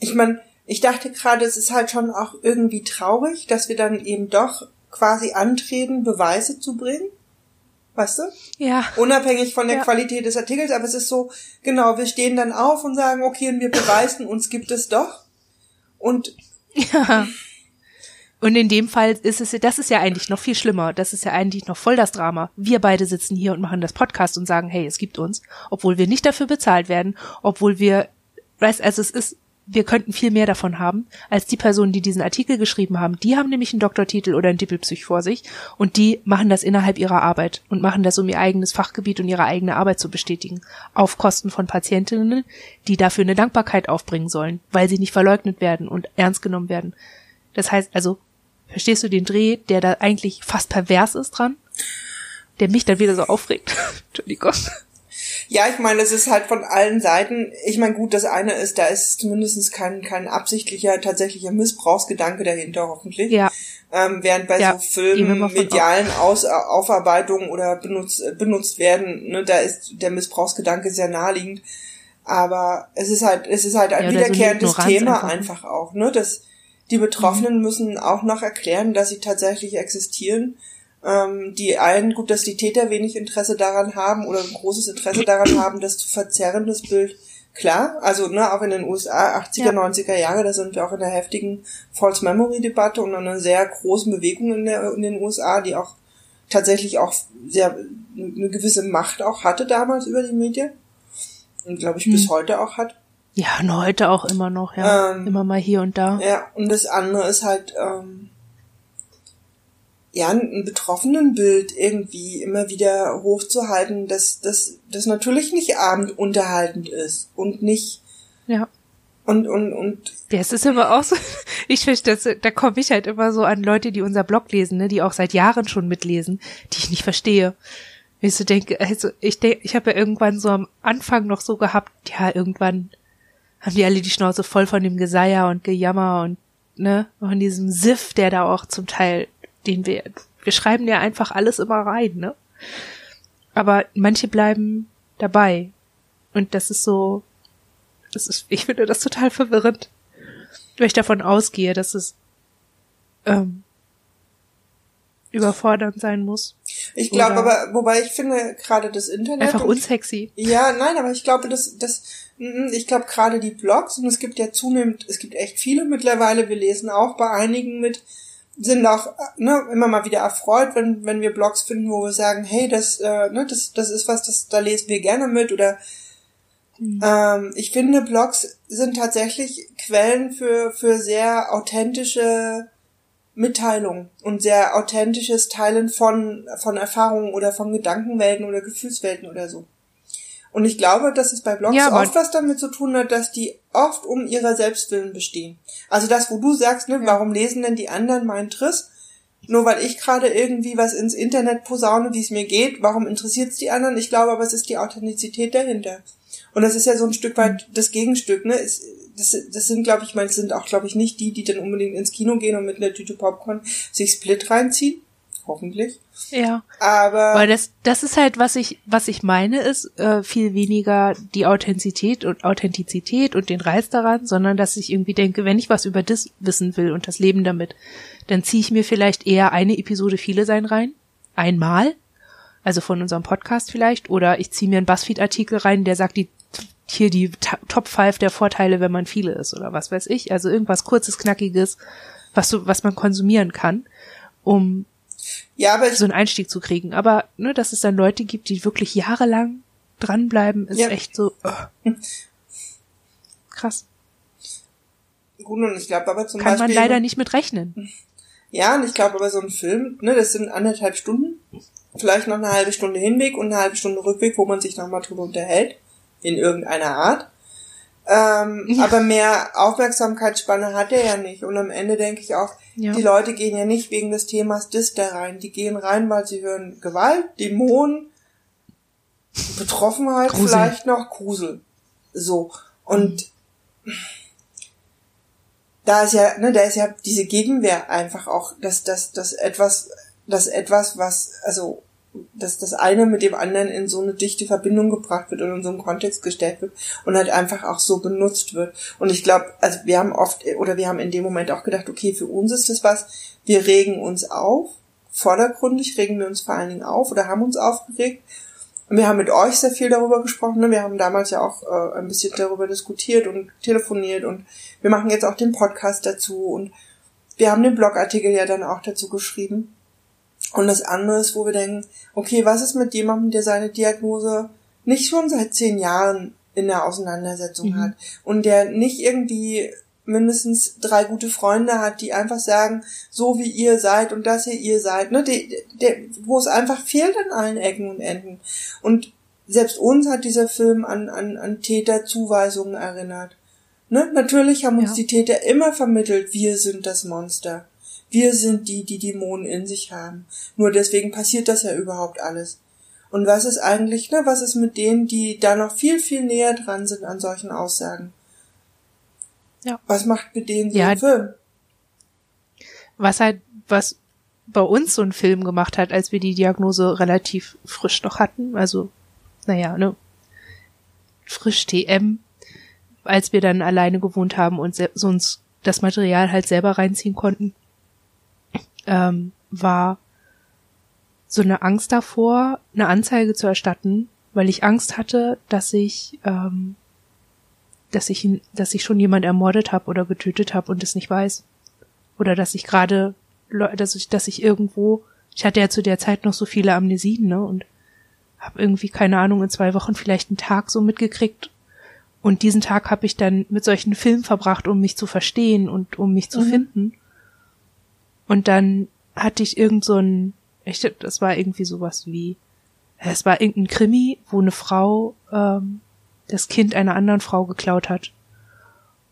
Ich meine, ich dachte gerade, es ist halt schon auch irgendwie traurig, dass wir dann eben doch quasi antreten, Beweise zu bringen. Weißt du? Ja. Unabhängig von der ja. Qualität des Artikels, aber es ist so, genau, wir stehen dann auf und sagen, okay, und wir beweisen, uns gibt es doch. Und ja. Und in dem Fall ist es, das ist ja eigentlich noch viel schlimmer. Das ist ja eigentlich noch voll das Drama. Wir beide sitzen hier und machen das Podcast und sagen, hey, es gibt uns, obwohl wir nicht dafür bezahlt werden, obwohl wir, weißt, also es ist wir könnten viel mehr davon haben, als die Personen, die diesen Artikel geschrieben haben. Die haben nämlich einen Doktortitel oder einen Dippelpsych vor sich und die machen das innerhalb ihrer Arbeit und machen das, um ihr eigenes Fachgebiet und ihre eigene Arbeit zu bestätigen. Auf Kosten von Patientinnen, die dafür eine Dankbarkeit aufbringen sollen, weil sie nicht verleugnet werden und ernst genommen werden. Das heißt also, verstehst du den Dreh, der da eigentlich fast pervers ist dran? Der mich dann wieder so aufregt. Entschuldigung. Ja, ich meine, es ist halt von allen Seiten. Ich meine, gut, das eine ist, da ist zumindest kein, kein absichtlicher, tatsächlicher Missbrauchsgedanke dahinter, hoffentlich. Ja. Ähm, während bei ja, so Filmen medialen Aus, Aufarbeitungen oder benutzt, benutzt werden, ne, da ist der Missbrauchsgedanke sehr naheliegend. Aber es ist halt, es ist halt ein ja, wiederkehrendes so Thema einfach. einfach auch, ne, dass die Betroffenen mhm. müssen auch noch erklären, dass sie tatsächlich existieren ähm, die einen, gut, dass die Täter wenig Interesse daran haben oder ein großes Interesse daran haben, das zu verzerren, das Bild. Klar, also ne, auch in den USA 80er, ja. 90er Jahre, da sind wir auch in der heftigen False Memory Debatte und einer sehr großen Bewegung in, der, in den USA, die auch tatsächlich auch sehr eine gewisse Macht auch hatte damals über die Medien und glaube ich hm. bis heute auch hat. Ja, und heute auch immer noch, ja, ähm, immer mal hier und da. Ja, und das andere ist halt ähm, ja, ein Betroffenenbild irgendwie immer wieder hochzuhalten, dass das, das natürlich nicht abendunterhaltend ist und nicht. Ja. Und, und, und. Ja, es ist immer auch so, ich finde, das, da komme ich halt immer so an Leute, die unser Blog lesen, ne, die auch seit Jahren schon mitlesen, die ich nicht verstehe. Wenn ich so denke, also ich denke, ich habe ja irgendwann so am Anfang noch so gehabt, ja, irgendwann haben die alle die Schnauze voll von dem Geseier und Gejammer und ne, von diesem Siff, der da auch zum Teil den wir, wir schreiben ja einfach alles immer rein, ne? Aber manche bleiben dabei. Und das ist so, das ist, ich finde das total verwirrend. Weil ich davon ausgehe, dass es ähm, überfordernd sein muss. Ich glaube aber, wobei ich finde gerade das Internet. Einfach unsexy. Ja, nein, aber ich glaube, dass, dass mm, ich glaube gerade die Blogs, und es gibt ja zunehmend, es gibt echt viele mittlerweile, wir lesen auch bei einigen mit, sind auch ne, immer mal wieder erfreut, wenn, wenn wir Blogs finden, wo wir sagen, hey, das, äh, ne, das, das ist was, das, da lesen wir gerne mit oder mhm. ähm, ich finde, Blogs sind tatsächlich Quellen für, für sehr authentische Mitteilung und sehr authentisches Teilen von, von Erfahrungen oder von Gedankenwelten oder Gefühlswelten oder so. Und ich glaube, dass es bei Blogs ja, oft was damit zu tun hat, dass die oft um ihrer Selbstwillen bestehen. Also das, wo du sagst, ne, warum lesen denn die anderen meinen Triss? Nur weil ich gerade irgendwie was ins Internet posaune, wie es mir geht, warum interessiert es die anderen? Ich glaube aber, es ist die Authentizität dahinter. Und das ist ja so ein Stück weit das Gegenstück, ne? Es, das, das sind, glaube ich, meine, sind auch, glaube ich, nicht die, die dann unbedingt ins Kino gehen und mit einer Tüte Popcorn sich Split reinziehen, hoffentlich. Ja. Aber. Weil das, das ist halt, was ich, was ich meine, ist äh, viel weniger die Authentizität und Authentizität und den Reiz daran, sondern dass ich irgendwie denke, wenn ich was über das wissen will und das Leben damit, dann ziehe ich mir vielleicht eher eine Episode viele sein rein. Einmal. Also von unserem Podcast vielleicht. Oder ich ziehe mir einen Buzzfeed-Artikel rein, der sagt die hier die Top 5 der Vorteile, wenn man viele ist oder was weiß ich. Also irgendwas kurzes, knackiges, was so, was man konsumieren kann, um ja, aber so einen Einstieg zu kriegen. Aber ne, dass es dann Leute gibt, die wirklich jahrelang dranbleiben, ist ja. echt so oh. krass. Gut, und ich glaube aber zum Kann Beispiel. man leider nicht mit rechnen. Ja, und ich glaube aber so ein Film, ne, das sind anderthalb Stunden, vielleicht noch eine halbe Stunde Hinweg und eine halbe Stunde Rückweg, wo man sich nochmal drüber unterhält, in irgendeiner Art. Ähm, Ja. Aber mehr Aufmerksamkeitsspanne hat er ja nicht. Und am Ende denke ich auch, Ja. die Leute gehen ja nicht wegen des Themas Dis da rein. Die gehen rein, weil sie hören Gewalt, Dämonen, Betroffenheit, Grusel. vielleicht noch Grusel. So. Und da ist ja, ne, da ist ja diese Gegenwehr einfach auch, dass dass dass etwas, dass etwas, was, also, dass das eine mit dem anderen in so eine dichte Verbindung gebracht wird und in so einen Kontext gestellt wird und halt einfach auch so benutzt wird. Und ich glaube, also wir haben oft, oder wir haben in dem Moment auch gedacht, okay, für uns ist das was, wir regen uns auf, vordergründig regen wir uns vor allen Dingen auf oder haben uns aufgeregt. Und wir haben mit euch sehr viel darüber gesprochen. Ne? Wir haben damals ja auch äh, ein bisschen darüber diskutiert und telefoniert und wir machen jetzt auch den Podcast dazu und wir haben den Blogartikel ja dann auch dazu geschrieben. Und das andere ist, wo wir denken, okay, was ist mit jemandem, der seine Diagnose nicht schon seit zehn Jahren in der Auseinandersetzung Mhm. hat und der nicht irgendwie mindestens drei gute Freunde hat, die einfach sagen, so wie ihr seid und dass ihr ihr seid, ne, die, der, wo es einfach fehlt an allen Ecken und Enden. Und selbst uns hat dieser Film an, an, an Täterzuweisungen erinnert. Ne? Natürlich haben uns Ja. die Täter immer vermittelt, wir sind das Monster. Wir sind die, die Dämonen in sich haben. Nur deswegen passiert das ja überhaupt alles. Und was ist eigentlich, ne, was ist mit denen, die da noch viel, viel näher dran sind an solchen Aussagen? Ja. Was macht mit denen so Ja. ein Film? Was halt, was bei uns so ein Film gemacht hat, als wir die Diagnose relativ frisch noch hatten, also, naja, ne, frisch TM, als wir dann alleine gewohnt haben und se- so uns das Material halt selber reinziehen konnten, ähm, war so eine Angst davor, eine Anzeige zu erstatten, weil ich Angst hatte, dass ich, ähm, dass ich, dass ich schon jemand ermordet habe oder getötet habe und es nicht weiß oder dass ich gerade, dass ich, dass ich irgendwo, ich hatte ja zu der Zeit noch so viele Amnesien, ne, und habe irgendwie keine Ahnung in zwei Wochen vielleicht einen Tag so mitgekriegt und diesen Tag habe ich dann mit solchen Filmen verbracht, um mich zu verstehen und um mich zu Mhm. finden. Und dann hatte ich irgend so ein, ich, das war irgendwie sowas wie, es war irgendein Krimi, wo eine Frau ähm, das Kind einer anderen Frau geklaut hat.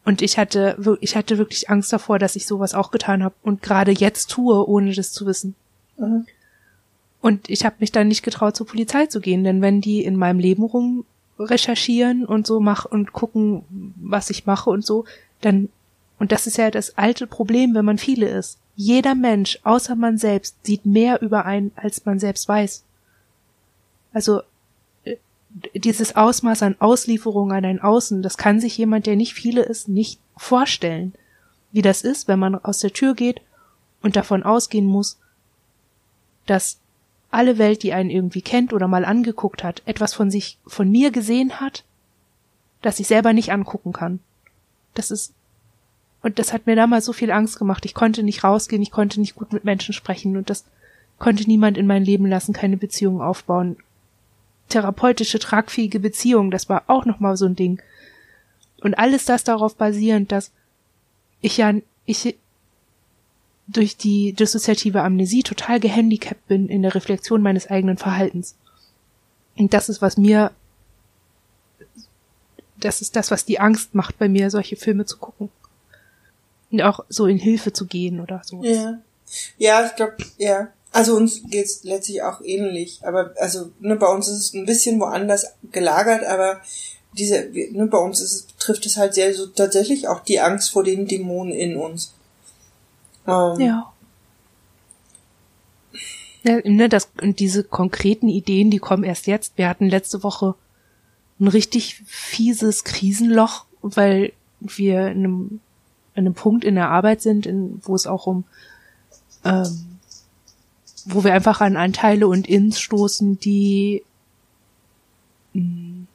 Und ich hatte, ich hatte wirklich Angst davor, dass ich sowas auch getan habe und gerade jetzt tue, ohne das zu wissen. Mhm. Und ich habe mich dann nicht getraut, zur Polizei zu gehen, denn wenn die in meinem Leben rum recherchieren und so mach und gucken, was ich mache und so, dann und das ist ja das alte Problem, wenn man viele ist. Jeder Mensch, außer man selbst, sieht mehr über einen, als man selbst weiß. Also äh, dieses Ausmaß an Auslieferung an ein Außen, das kann sich jemand, der nicht viele ist, nicht vorstellen. Wie das ist, wenn man aus der Tür geht und davon ausgehen muss, dass alle Welt, die einen irgendwie kennt oder mal angeguckt hat, etwas von sich, von mir gesehen hat, das ich selber nicht angucken kann. Das ist, und das hat mir damals so viel Angst gemacht. Ich konnte nicht rausgehen, ich konnte nicht gut mit Menschen sprechen und das konnte niemand in mein Leben lassen, keine Beziehung aufbauen. Therapeutische, tragfähige Beziehung, das war auch nochmal so ein Ding. Und alles das darauf basierend, dass ich ja, ich durch die dissoziative Amnesie total gehandicapt bin in der Reflexion meines eigenen Verhaltens. Und das ist, was mir, das ist das, was die Angst macht bei mir, solche Filme zu gucken. Auch so in Hilfe zu gehen oder so. Ja. Ja, ich glaube, ja. Also uns geht's letztlich auch ähnlich. Aber also ne, bei uns ist es ein bisschen woanders gelagert, aber diese, ne, bei uns ist es, trifft es halt sehr so tatsächlich auch die Angst vor den Dämonen in uns. Ähm, Ja. Ja, ne, das, und diese konkreten Ideen, die kommen erst jetzt. Wir hatten letzte Woche ein richtig fieses Krisenloch, weil wir in einem, an einem Punkt in der Arbeit sind, in, wo es auch um, ähm, wo wir einfach an Anteile und Ins stoßen, die mh,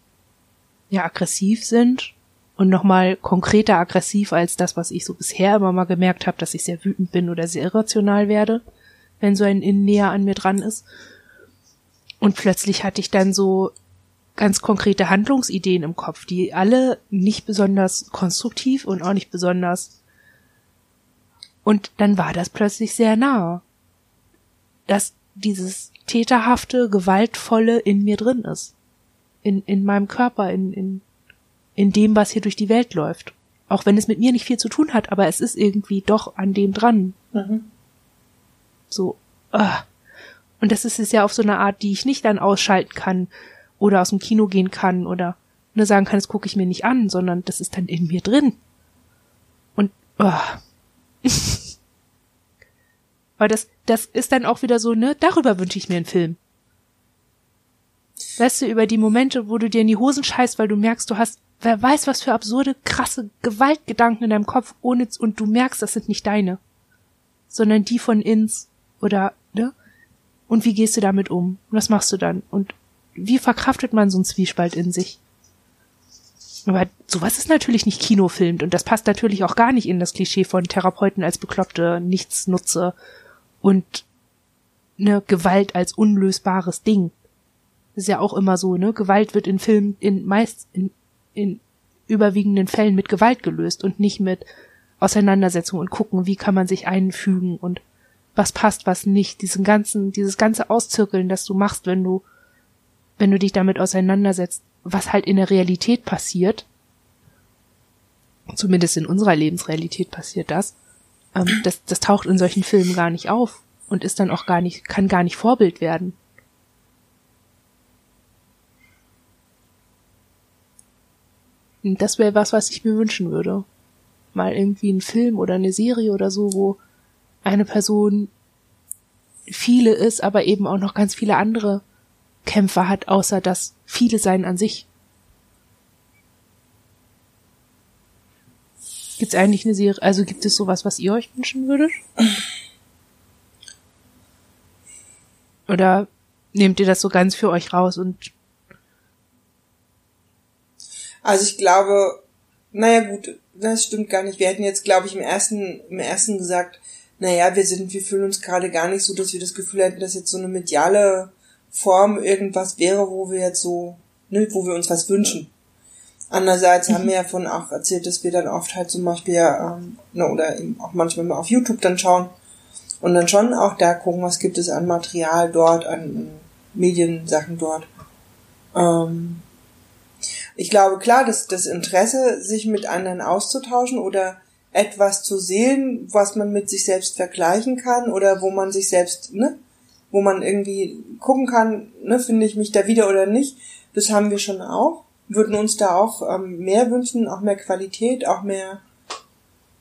ja aggressiv sind und nochmal konkreter aggressiv als das, was ich so bisher immer mal gemerkt habe, dass ich sehr wütend bin oder sehr irrational werde, wenn so ein Innen näher an mir dran ist. Und plötzlich hatte ich dann so ganz konkrete Handlungsideen im Kopf, die alle nicht besonders konstruktiv und auch nicht besonders Und dann war das plötzlich sehr nah. Dass dieses täterhafte, gewaltvolle in mir drin ist. In, in meinem Körper, in, in, in dem, was hier durch die Welt läuft. Auch wenn es mit mir nicht viel zu tun hat, aber es ist irgendwie doch an dem dran. Mhm. So, uh. Und das ist es ja auf so eine Art, die ich nicht dann ausschalten kann oder aus dem Kino gehen kann oder nur sagen kann, das gucke ich mir nicht an, sondern das ist dann in mir drin. Und uh. Aber das, das ist dann auch wieder so, ne, darüber wünsche ich mir einen Film. Weißt du, über die Momente, wo du dir in die Hosen scheißt, weil du merkst, du hast, wer weiß, was für absurde, krasse Gewaltgedanken in deinem Kopf ohne, und du merkst, das sind nicht deine, sondern die von ins, oder, ne? Und wie gehst du damit um? Und was machst du dann? Und wie verkraftet man so einen Zwiespalt in sich? Aber sowas ist natürlich nicht kinofilmt und das passt natürlich auch gar nicht in das Klischee von Therapeuten als bekloppte Nichtsnutze und ne Gewalt als unlösbares Ding. Das ist ja auch immer so, ne? Gewalt wird in Filmen in meist in, in überwiegenden Fällen mit Gewalt gelöst und nicht mit Auseinandersetzung und gucken, wie kann man sich einfügen und was passt, was nicht. Diesen ganzen, dieses ganze Auszirkeln, das du machst, wenn du, wenn du dich damit auseinandersetzt, was halt in der Realität passiert, zumindest in unserer Lebensrealität passiert das, ähm, das, das taucht in solchen Filmen gar nicht auf und ist dann auch gar nicht, kann gar nicht Vorbild werden. Und das wäre was, was ich mir wünschen würde. Mal irgendwie ein Film oder eine Serie oder so, wo eine Person viele ist, aber eben auch noch ganz viele andere Kämpfer hat, außer das viele sein an sich. Gibt es eigentlich eine Serie, also gibt es sowas, was ihr euch wünschen würdet? Oder nehmt ihr das so ganz für euch raus und also ich glaube, naja gut, das stimmt gar nicht. Wir hätten jetzt, glaube ich, im ersten, im ersten gesagt, naja, wir sind, wir fühlen uns gerade gar nicht so, dass wir das Gefühl hätten, dass jetzt so eine mediale Form irgendwas wäre, wo wir jetzt so, ne, wo wir uns was wünschen. Andererseits haben wir ja von auch erzählt, dass wir dann oft halt zum Beispiel, ähm, ne, oder eben auch manchmal mal auf YouTube dann schauen und dann schon auch da gucken, was gibt es an Material dort, an Mediensachen dort. Ähm, ich glaube klar, dass das Interesse, sich mit anderen auszutauschen oder etwas zu sehen, was man mit sich selbst vergleichen kann oder wo man sich selbst, ne, wo man irgendwie gucken kann, ne, finde ich mich da wieder oder nicht. Das haben wir schon auch. Würden uns da auch ähm, mehr wünschen, auch mehr Qualität, auch mehr.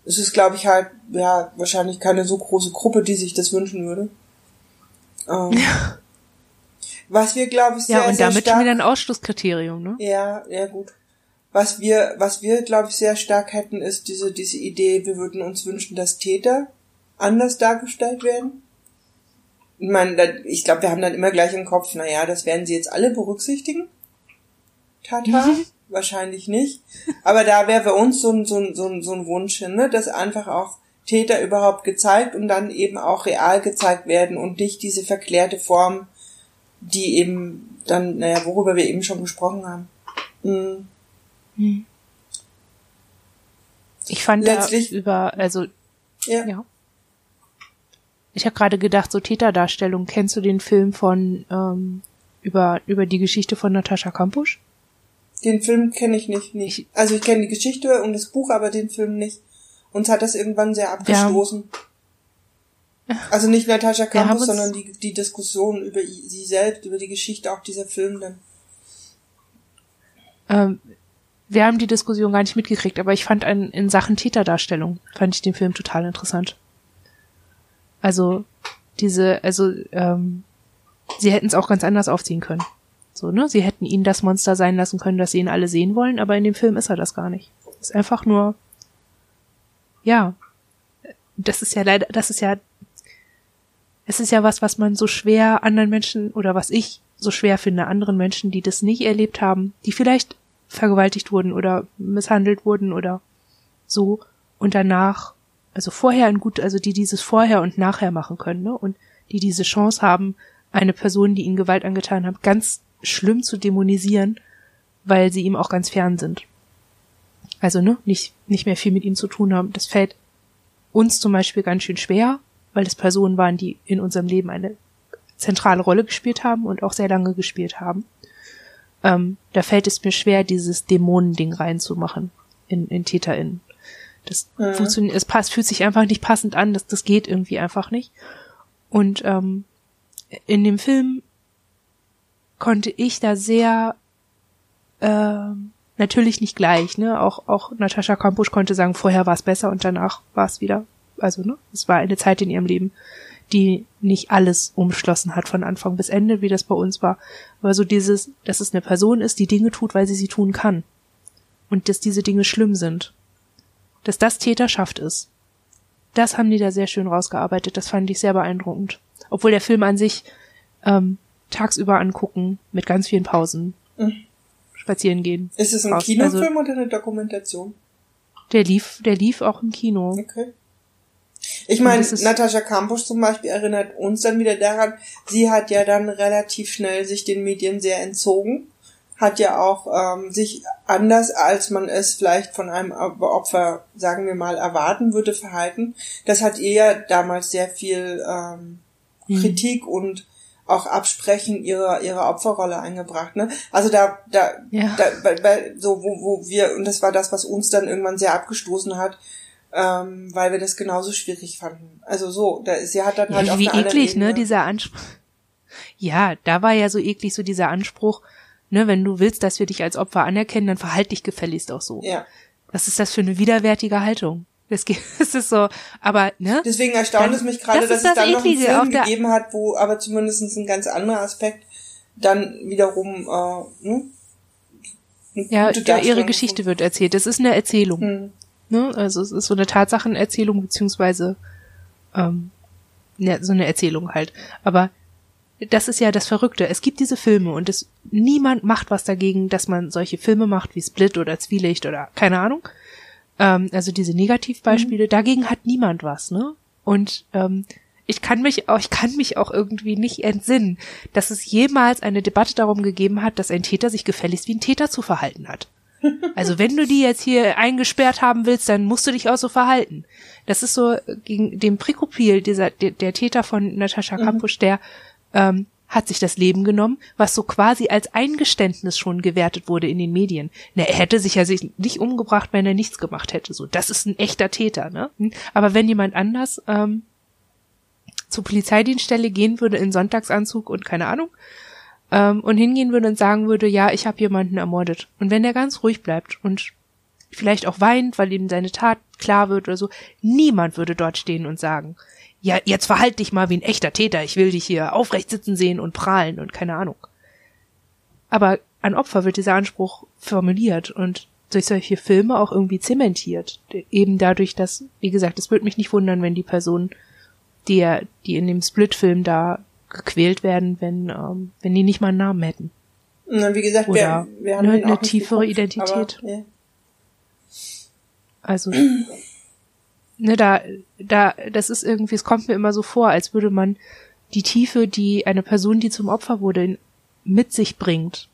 Es ist, glaube ich, halt, ja, wahrscheinlich keine so große Gruppe, die sich das wünschen würde. Ähm, ja. Was wir, glaube ich, sehr, Ja, und damit stark, schon wieder ein Ausschlusskriterium, ne? Ja, ja, gut. Was wir, was wir, glaube ich, sehr stark hätten, ist diese, diese Idee, wir würden uns wünschen, dass Täter anders dargestellt werden ich meine, ich glaube, wir haben dann immer gleich im Kopf, naja, das werden sie jetzt alle berücksichtigen. Tata, mhm. wahrscheinlich nicht. Aber da wäre für uns so ein, so ein, so ein, so ein Wunsch hin, ne, dass einfach auch Täter überhaupt gezeigt und dann eben auch real gezeigt werden und nicht diese verklärte Form, die eben dann, naja, worüber wir eben schon gesprochen haben. Mhm. mhm. Ich fand Letztlich, da über, also, ja. ja. Ich habe gerade gedacht, so Täterdarstellung. Kennst du den Film von ähm, über über die Geschichte von Natascha Kampusch? Den Film kenne ich nicht, nicht. Also ich kenne die Geschichte und das Buch, aber den Film nicht. Uns hat das irgendwann sehr abgestoßen. Ja. Also nicht Natascha Kampusch, sondern die, die Diskussion über sie selbst, über die Geschichte, auch dieser Film dann. Ähm, wir haben die Diskussion gar nicht mitgekriegt, aber ich fand einen, in Sachen Täterdarstellung, fand ich den Film total interessant. Also diese, also ähm, sie hätten es auch ganz anders aufziehen können. So, ne? Sie hätten ihn das Monster sein lassen können, das sie ihn alle sehen wollen, aber in dem Film ist er das gar nicht. Ist einfach nur, ja, das ist ja leider, das ist ja, es ist ja was, was man so schwer anderen Menschen oder was ich so schwer finde, anderen Menschen, die das nicht erlebt haben, die vielleicht vergewaltigt wurden oder misshandelt wurden oder so und danach also vorher ein gut, also die dieses vorher und nachher machen können, ne? Und die diese Chance haben, eine Person, die ihnen Gewalt angetan hat, ganz schlimm zu dämonisieren, weil sie ihm auch ganz fern sind. Also, ne, nicht, nicht mehr viel mit ihm zu tun haben. Das fällt uns zum Beispiel ganz schön schwer, weil es Personen waren, die in unserem Leben eine zentrale Rolle gespielt haben und auch sehr lange gespielt haben. Ähm, da fällt es mir schwer, dieses Dämonending reinzumachen in, in TäterInnen. Das mhm. funktioniert, es passt, fühlt sich einfach nicht passend an, das, das geht irgendwie einfach nicht. Und ähm, in dem Film konnte ich da sehr äh, natürlich nicht gleich, ne? Auch auch Natascha Kampusch konnte sagen, vorher war es besser und danach war es wieder. Also, ne? Es war eine Zeit in ihrem Leben, die nicht alles umschlossen hat von Anfang bis Ende, wie das bei uns war. Aber so dieses, dass es eine Person ist, die Dinge tut, weil sie sie tun kann. Und dass diese Dinge schlimm sind. Dass das Täterschaft ist. Das haben die da sehr schön rausgearbeitet. Das fand ich sehr beeindruckend. Obwohl der Film an sich ähm, tagsüber angucken mit ganz vielen Pausen. Mhm. Spazieren gehen. Ist es ein raus. Kinofilm also, oder eine Dokumentation? Der lief, der lief auch im Kino. Okay. Ich meine, Natascha Kampusch zum Beispiel erinnert uns dann wieder daran, sie hat ja dann relativ schnell sich den Medien sehr entzogen, hat ja auch ähm, sich anders, als man es vielleicht von einem Opfer, sagen wir mal, erwarten würde, verhalten. Das hat ihr ja damals sehr viel ähm, mhm. Kritik und auch Absprechen ihrer ihrer Opferrolle eingebracht. Ne? Also da da, ja. da bei, bei, so wo, wo wir und das war das, was uns dann irgendwann sehr abgestoßen hat, ähm, weil wir das genauso schwierig fanden. Also so, da, sie hat dann halt ja, auf wie eklig, ne, dieser Anspruch. Ja, da war ja so eklig so dieser Anspruch, ne, wenn du willst, dass wir dich als Opfer anerkennen, dann verhalt dich gefälligst auch so. Ja. Was ist das für eine widerwärtige Haltung? Das, das ist so, aber ne? Deswegen erstaunt es mich gerade, das dass es dann noch einen Film gegeben hat, wo aber zumindest ein ganz anderer Aspekt dann wiederum äh, ne? Ja, ja, ihre Geschichte wird erzählt. Das ist eine Erzählung. Hm. Ne? Also es ist so eine Tatsachenerzählung, beziehungsweise ähm, ne, so eine Erzählung halt. Aber das ist ja das Verrückte. Es gibt diese Filme und es niemand macht was dagegen, dass man solche Filme macht wie Split oder Zwielicht oder keine Ahnung. Ähm, also diese Negativbeispiele, mhm. dagegen hat niemand was, ne? Und ähm, ich kann mich auch, ich kann mich auch irgendwie nicht entsinnen, dass es jemals eine Debatte darum gegeben hat, dass ein Täter sich gefälligst wie ein Täter zu verhalten hat. Also wenn du die jetzt hier eingesperrt haben willst, dann musst du dich auch so verhalten. Das ist so gegen den Prikopil, dieser der, der Täter von Natascha Kampusch, mhm. der ähm, hat sich das Leben genommen, was so quasi als Eingeständnis schon gewertet wurde in den Medien. Na, er hätte sich ja sich nicht umgebracht, wenn er nichts gemacht hätte. So, das ist ein echter Täter, ne? Hm? Aber wenn jemand anders ähm, zur Polizeidienststelle gehen würde in Sonntagsanzug und keine Ahnung ähm, und hingehen würde und sagen würde, ja, ich habe jemanden ermordet. Und wenn er ganz ruhig bleibt und vielleicht auch weint, weil ihm seine Tat klar wird oder so, niemand würde dort stehen und sagen, ja, jetzt verhalt dich mal wie ein echter Täter, ich will dich hier aufrecht sitzen sehen und prahlen und keine Ahnung. Aber an Opfer wird dieser Anspruch formuliert und durch solche Filme auch irgendwie zementiert. Eben dadurch, dass, wie gesagt, es würde mich nicht wundern, wenn die Personen, die, die in dem Split-Film da gequält werden, wenn, ähm, wenn die nicht mal einen Namen hätten. Na, wie gesagt, Oder wir, wir haben eine, eine tiefere geguckt, Identität. Aber, ja. Also ne, da, da, das ist irgendwie, es kommt mir immer so vor, als würde man die Tiefe, die eine Person, die zum Opfer wurde, mit sich bringt,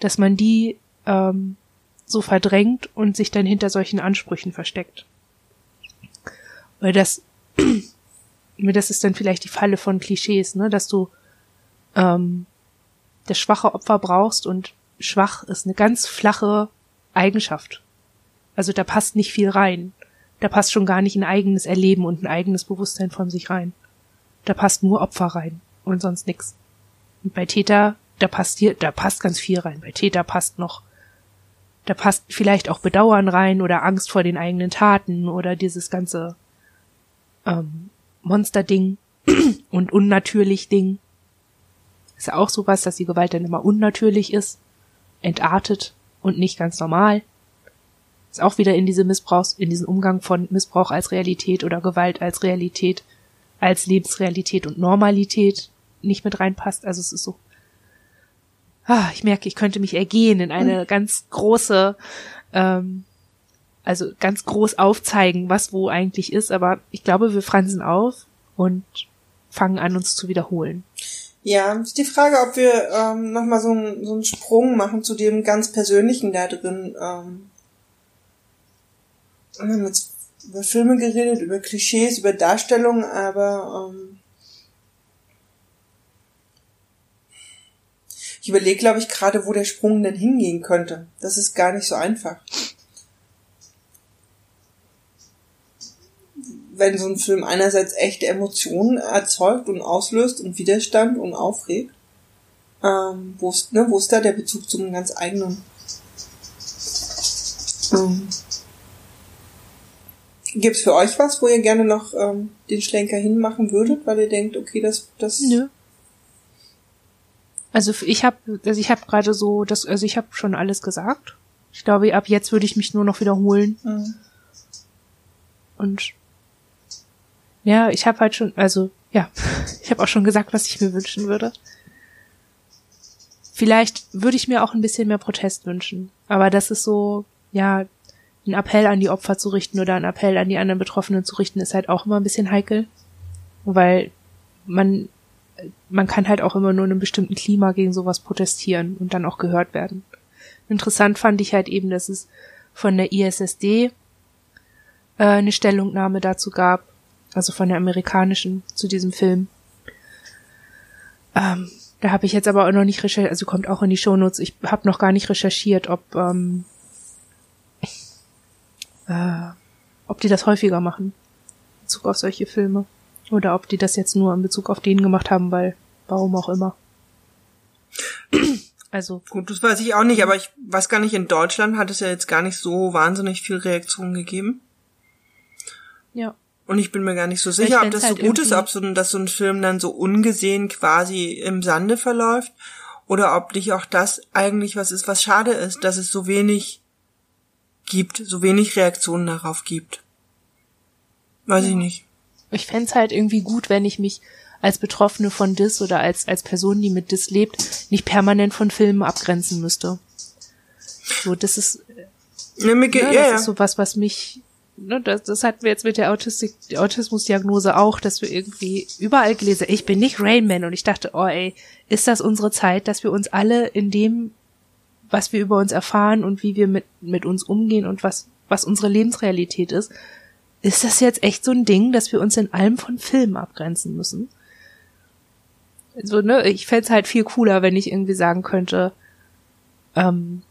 dass man die ähm, so verdrängt und sich dann hinter solchen Ansprüchen versteckt. Weil das, das ist dann vielleicht die Falle von Klischees, ne, dass du ähm, das schwache Opfer brauchst und schwach ist eine ganz flache Eigenschaft. Also da passt nicht viel rein. Da passt schon gar nicht ein eigenes Erleben und ein eigenes Bewusstsein von sich rein. Da passt nur Opfer rein und sonst nix. Und bei Täter, da passt hier, da passt ganz viel rein. Bei Täter passt noch, da passt vielleicht auch Bedauern rein oder Angst vor den eigenen Taten oder dieses ganze ähm, Monster-Ding und unnatürlich Ding. Ist ja auch sowas, dass die Gewalt dann immer unnatürlich ist, entartet und nicht ganz normal ist auch wieder in diese Missbrauchs, in diesen Umgang von Missbrauch als Realität oder Gewalt als Realität, als Lebensrealität und Normalität nicht mit reinpasst. Also es ist so, ah, ich merke, ich könnte mich ergehen in eine mhm. ganz große, ähm, also ganz groß aufzeigen, was wo eigentlich ist, aber ich glaube, wir fransen auf und fangen an, uns zu wiederholen. Ja, ist die Frage, ob wir ähm, nochmal so, ein, so einen Sprung machen zu dem ganz Persönlichen da drin. Ähm, über Filme geredet, über Klischees, über Darstellungen, aber ähm, ich überlege, glaube ich, gerade, wo der Sprung denn hingehen könnte. Das ist gar nicht so einfach. Wenn so ein Film einerseits echte Emotionen erzeugt und auslöst und Widerstand und aufregt, ähm, wo ist, ne, wo ist da der Bezug zu einem ganz eigenen? Ähm, Gibt es für euch was, wo ihr gerne noch ähm, den Schlenker hinmachen würdet, weil ihr denkt, okay, das, das. Nö. Also ich habe, also ich habe gerade so, das, also ich habe schon alles gesagt. Ich glaube, ab jetzt würde ich mich nur noch wiederholen. Mhm. Und ja, ich habe halt schon, also ja, ich habe auch schon gesagt, was ich mir wünschen würde. Vielleicht würde ich mir auch ein bisschen mehr Protest wünschen. Aber das ist so, ja, ein Appell an die Opfer zu richten oder ein Appell an die anderen Betroffenen zu richten, ist halt auch immer ein bisschen heikel. Weil man, man kann halt auch immer nur in einem bestimmten Klima gegen sowas protestieren und dann auch gehört werden. Interessant fand ich halt eben, dass es von der ISSD äh, eine Stellungnahme dazu gab, also von der amerikanischen zu diesem Film. Ähm, da habe ich jetzt aber auch noch nicht recherchiert, also kommt auch in die Shownotes, ich habe noch gar nicht recherchiert, ob ähm, äh, ob die das häufiger machen. In Bezug auf solche Filme. Oder ob die das jetzt nur in Bezug auf den gemacht haben, weil, warum auch immer. Also. Gut, das weiß ich auch nicht, aber ich weiß gar nicht, in Deutschland hat es ja jetzt gar nicht so wahnsinnig viel Reaktionen gegeben. Ja. Und ich bin mir gar nicht so sicher, ob das halt so gut ist, ob so, dass so ein Film dann so ungesehen quasi im Sande verläuft. Oder ob nicht auch das eigentlich was ist, was schade ist, dass es so wenig gibt, so wenig Reaktionen darauf gibt. Weiß ja. ich nicht. Ich fände halt irgendwie gut, wenn ich mich als Betroffene von Dis oder als, als Person, die mit Dis lebt, nicht permanent von Filmen abgrenzen müsste. So, das ist, ja, mir, ne, das ja, ist so was, was mich, ne, das, das hatten wir jetzt mit der Autistik, der Autismusdiagnose auch, dass wir irgendwie überall gelesen, ich bin nicht Rainman und ich dachte, oh ey, ist das unsere Zeit, dass wir uns alle in dem was wir über uns erfahren und wie wir mit, mit uns umgehen und was, was unsere Lebensrealität ist, ist das jetzt echt so ein Ding, dass wir uns in allem von Filmen abgrenzen müssen? So, ne, ich fände halt viel cooler, wenn ich irgendwie sagen könnte, ähm,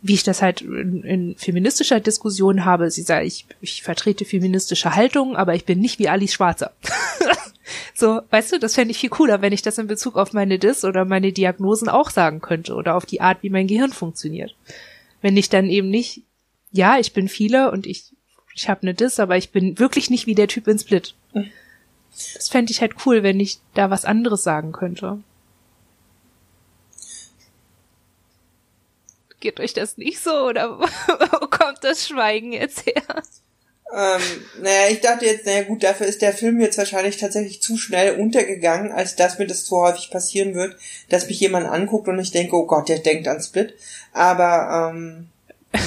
wie ich das halt in, in feministischer Diskussion habe. Sie sagt, ich, ich vertrete feministische Haltung, aber ich bin nicht wie Alice Schwarzer. So, weißt du, das fände ich viel cooler, wenn ich das in Bezug auf meine Dis oder meine Diagnosen auch sagen könnte oder auf die Art, wie mein Gehirn funktioniert. Wenn ich dann eben nicht, ja, ich bin viele und ich, ich habe eine Dis, aber ich bin wirklich nicht wie der Typ in Split. Das fände ich halt cool, wenn ich da was anderes sagen könnte. Geht euch das nicht so oder wo kommt das Schweigen jetzt her? Ähm, naja, ich dachte jetzt, naja gut, dafür ist der Film jetzt wahrscheinlich tatsächlich zu schnell untergegangen, als dass mir das zu häufig passieren wird, dass mich jemand anguckt und ich denke, oh Gott, der denkt an Split. Aber ähm,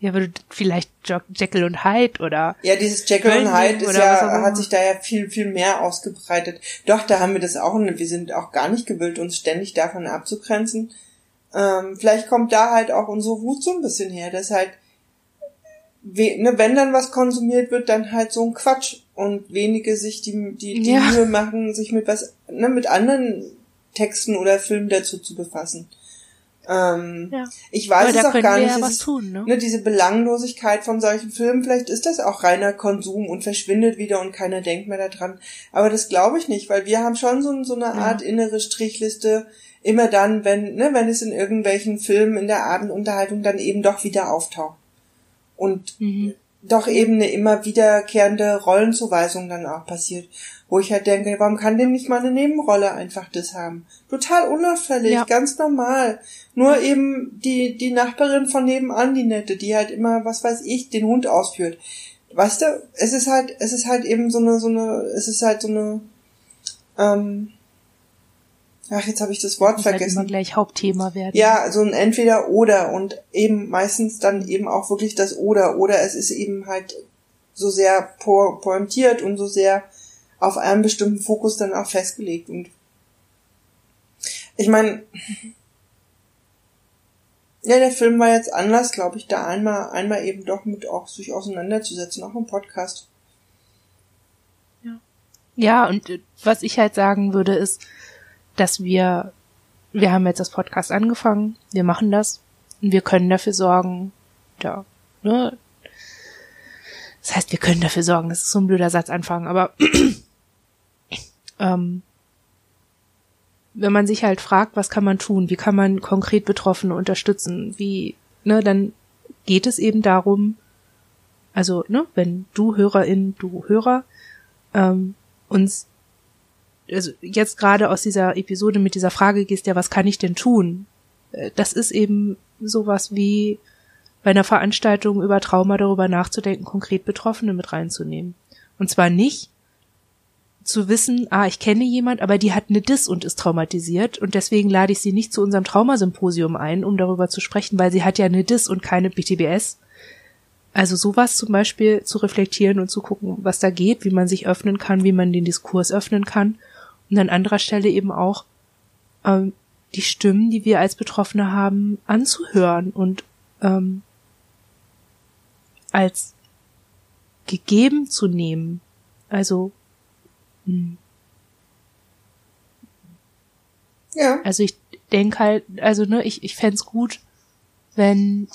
ja, aber vielleicht Jekyll und Hyde oder ja, dieses Jekyll und Hyde ist ja hat sich da ja viel viel mehr ausgebreitet. Doch, da haben wir das auch. Wir sind auch gar nicht gewillt, uns ständig davon abzugrenzen. Ähm, vielleicht kommt da halt auch unsere Wut so ein bisschen her, dass halt ne, wenn dann was konsumiert wird, dann halt so ein Quatsch und wenige sich die, die, die ja. Mühe machen, sich mit was, ne, mit anderen Texten oder Filmen dazu zu befassen. Ähm, ja. Ich weiß es auch gar nicht. Ja ist, tun, ne? ne? diese Belanglosigkeit von solchen Filmen, vielleicht ist das auch reiner Konsum und verschwindet wieder und keiner denkt mehr daran. Aber das glaube ich nicht, weil wir haben schon so, so eine Art ja. innere Strichliste, immer dann, wenn, ne, wenn es in irgendwelchen Filmen in der Abendunterhaltung dann eben doch wieder auftaucht und mhm. doch eben eine immer wiederkehrende Rollenzuweisung dann auch passiert, wo ich halt denke, warum kann denn nicht mal eine Nebenrolle einfach das haben? Total unauffällig, ja. ganz normal. Nur eben die, die Nachbarin von nebenan, die nette, die halt immer, was weiß ich, den Hund ausführt. Weißt du, es ist halt, es ist halt eben so eine, so eine, es ist halt so eine, ähm, Ach, jetzt habe ich das Wort das vergessen. Halt gleich Hauptthema werden. Ja, so ein entweder oder und eben meistens dann eben auch wirklich das oder oder es ist eben halt so sehr po pointiert und so sehr auf einen bestimmten Fokus dann auch festgelegt und ich meine Ja, der Film war jetzt anders, glaube ich, da einmal, einmal eben doch mit auch sich auseinanderzusetzen, auch im Podcast. Ja. Ja, und äh, was ich halt sagen würde, ist, dass wir, wir haben jetzt das Podcast angefangen, wir machen das und wir können dafür sorgen, ja, ne? Das heißt, wir können dafür sorgen, das ist so ein blöder Satz anfangen, aber ähm, wenn man sich halt fragt, was kann man tun, wie kann man konkret Betroffene unterstützen, wie, ne, dann geht es eben darum, also, ne, wenn du Hörerin, du Hörer, ähm, uns, also jetzt gerade aus dieser Episode mit dieser Frage gehst, ja, was kann ich denn tun? Äh, das ist eben sowas wie bei einer Veranstaltung über Trauma darüber nachzudenken, konkret Betroffene mit reinzunehmen. Und zwar nicht, zu wissen, ah, ich kenne jemand, aber die hat eine Dis und ist traumatisiert und deswegen lade ich sie nicht zu unserem Traumasymposium ein, um darüber zu sprechen, weil sie hat ja eine Dis und keine BTBS. Also sowas zum Beispiel zu reflektieren und zu gucken, was da geht, wie man sich öffnen kann, wie man den Diskurs öffnen kann und an anderer Stelle eben auch ähm, die Stimmen, die wir als Betroffene haben, anzuhören und ähm, als gegeben zu nehmen. Also hm. Ja. Also ich denke halt, also ne, ich, ich fände gut, wenn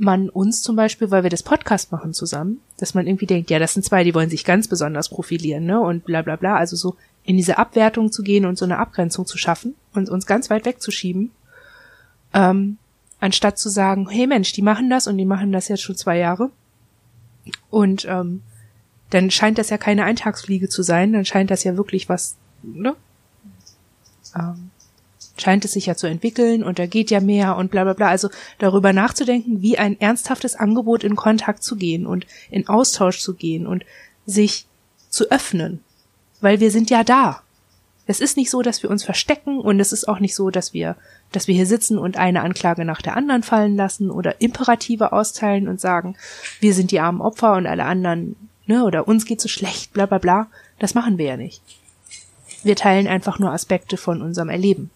man uns zum Beispiel, weil wir das Podcast machen zusammen, dass man irgendwie denkt, ja, das sind zwei, die wollen sich ganz besonders profilieren, ne? Und bla bla bla. Also so in diese Abwertung zu gehen und so eine Abgrenzung zu schaffen und uns ganz weit wegzuschieben, ähm, anstatt zu sagen, hey Mensch, die machen das und die machen das jetzt schon zwei Jahre. Und ähm, dann scheint das ja keine Eintagsfliege zu sein, dann scheint das ja wirklich was, ne? Ähm, scheint es sich ja zu entwickeln und da geht ja mehr und bla bla bla. Also darüber nachzudenken, wie ein ernsthaftes Angebot in Kontakt zu gehen und in Austausch zu gehen und sich zu öffnen. Weil wir sind ja da. Es ist nicht so, dass wir uns verstecken und es ist auch nicht so, dass wir, dass wir hier sitzen und eine Anklage nach der anderen fallen lassen oder Imperative austeilen und sagen, wir sind die armen Opfer und alle anderen ne, oder uns geht so schlecht, bla bla bla. Das machen wir ja nicht. Wir teilen einfach nur Aspekte von unserem Erleben.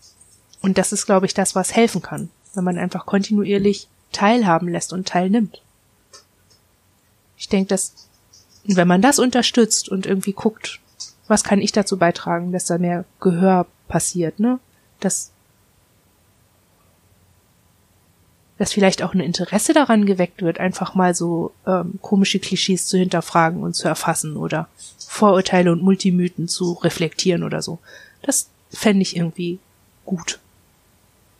Und das ist, glaube ich, das, was helfen kann, wenn man einfach kontinuierlich teilhaben lässt und teilnimmt. Ich denke, dass, wenn man das unterstützt und irgendwie guckt, was kann ich dazu beitragen, dass da mehr Gehör passiert, ne? Dass dass vielleicht auch ein Interesse daran geweckt wird, einfach mal so ähm, komische Klischees zu hinterfragen und zu erfassen oder Vorurteile und Multimythen zu reflektieren oder so. Das fände ich irgendwie gut.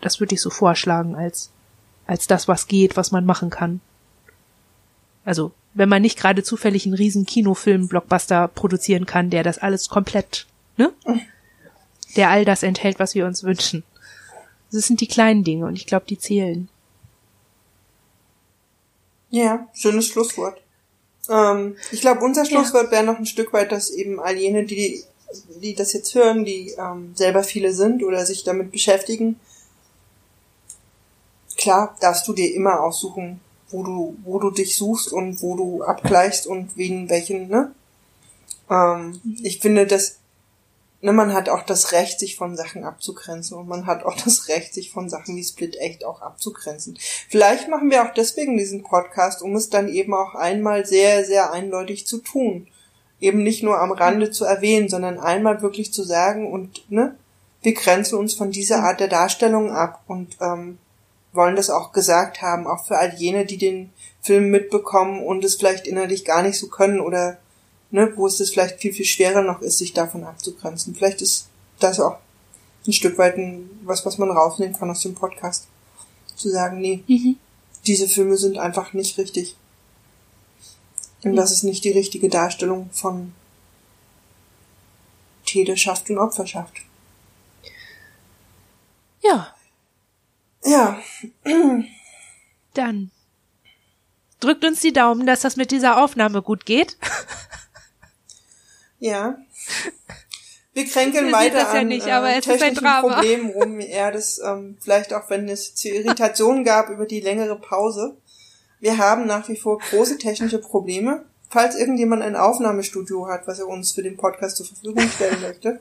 Das würde ich so vorschlagen als als das, was geht, was man machen kann. Also, wenn man nicht gerade zufällig einen riesen Kinofilm-Blockbuster produzieren kann, der das alles komplett, ne? Der all das enthält, was wir uns wünschen. Das sind die kleinen Dinge und ich glaube, die zählen. Ja, schönes Schlusswort. Ähm, ich glaube, unser Schlusswort ja. wäre noch ein Stück weit, dass eben all jene, die, die das jetzt hören, die ähm, selber viele sind oder sich damit beschäftigen, klar darfst du dir immer aussuchen, wo du, wo du dich suchst und wo du abgleichst und wen welchen, ne? Ähm, mhm. Ich finde, dass ne, man hat auch das Recht, sich von Sachen abzugrenzen und man hat auch das Recht, sich von Sachen wie Split echt auch abzugrenzen. Vielleicht machen wir auch deswegen diesen Podcast, um es dann eben auch einmal sehr, sehr eindeutig zu tun. Eben nicht nur am Rande zu erwähnen, sondern einmal wirklich zu sagen und, ne, wir grenzen uns von dieser Art der Darstellung ab und ähm, wollen das auch gesagt haben, auch für all jene, die den Film mitbekommen und es vielleicht innerlich gar nicht so können oder ne, wo es das vielleicht viel, viel schwerer noch ist, sich davon abzugrenzen. Vielleicht ist das auch ein Stück weit ein, was, was man rausnehmen kann aus dem Podcast. Zu sagen, nee, mhm. diese Filme sind einfach nicht richtig. Und das ist nicht die richtige Darstellung von Täterschaft und Opferschaft. Ja. Ja. Dann drückt uns die Daumen, dass das mit dieser Aufnahme gut geht. Ja. Wir kränkeln weiter das ja an nicht, aber äh, es technischen ist ein Drama. Problemen rum. Ja, das ähm, vielleicht auch, wenn es zu Irritationen gab über die längere Pause. Wir haben nach wie vor große technische Probleme. Falls irgendjemand ein Aufnahmestudio hat, was er uns für den Podcast zur Verfügung stellen möchte,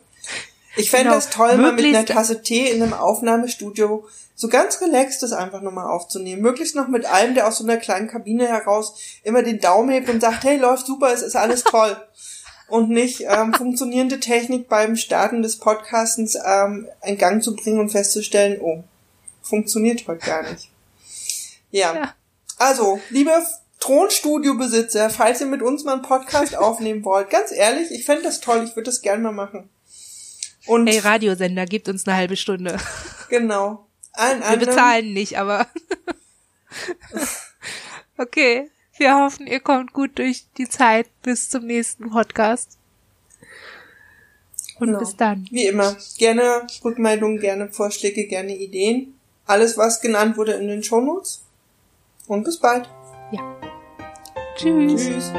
Ich fände genau. das toll, mal mit einer Tasse Tee in einem Aufnahmestudio so ganz relaxed das einfach nochmal aufzunehmen. Möglichst noch mit einem, der aus so einer kleinen Kabine heraus immer den Daumen hebt und sagt, hey, läuft super, es ist alles toll. und nicht ähm, funktionierende Technik beim Starten des Podcastens ähm, in Gang zu bringen und festzustellen, oh, funktioniert heute gar nicht. Ja. ja. Also, liebe Thronstudio-Besitzer, falls ihr mit uns mal einen Podcast aufnehmen wollt, ganz ehrlich, ich fände das toll, ich würde das gerne mal machen. Und hey, Radiosender, gibt uns eine halbe Stunde. Genau. Allen Wir anderen, bezahlen nicht, aber okay. Wir hoffen, ihr kommt gut durch die Zeit bis zum nächsten Podcast. Und genau. bis dann. Wie immer, gerne Rückmeldungen, gerne Vorschläge, gerne Ideen. Alles, was genannt wurde in den Shownotes. Und bis bald. Ja. Tschüss. Tschüss.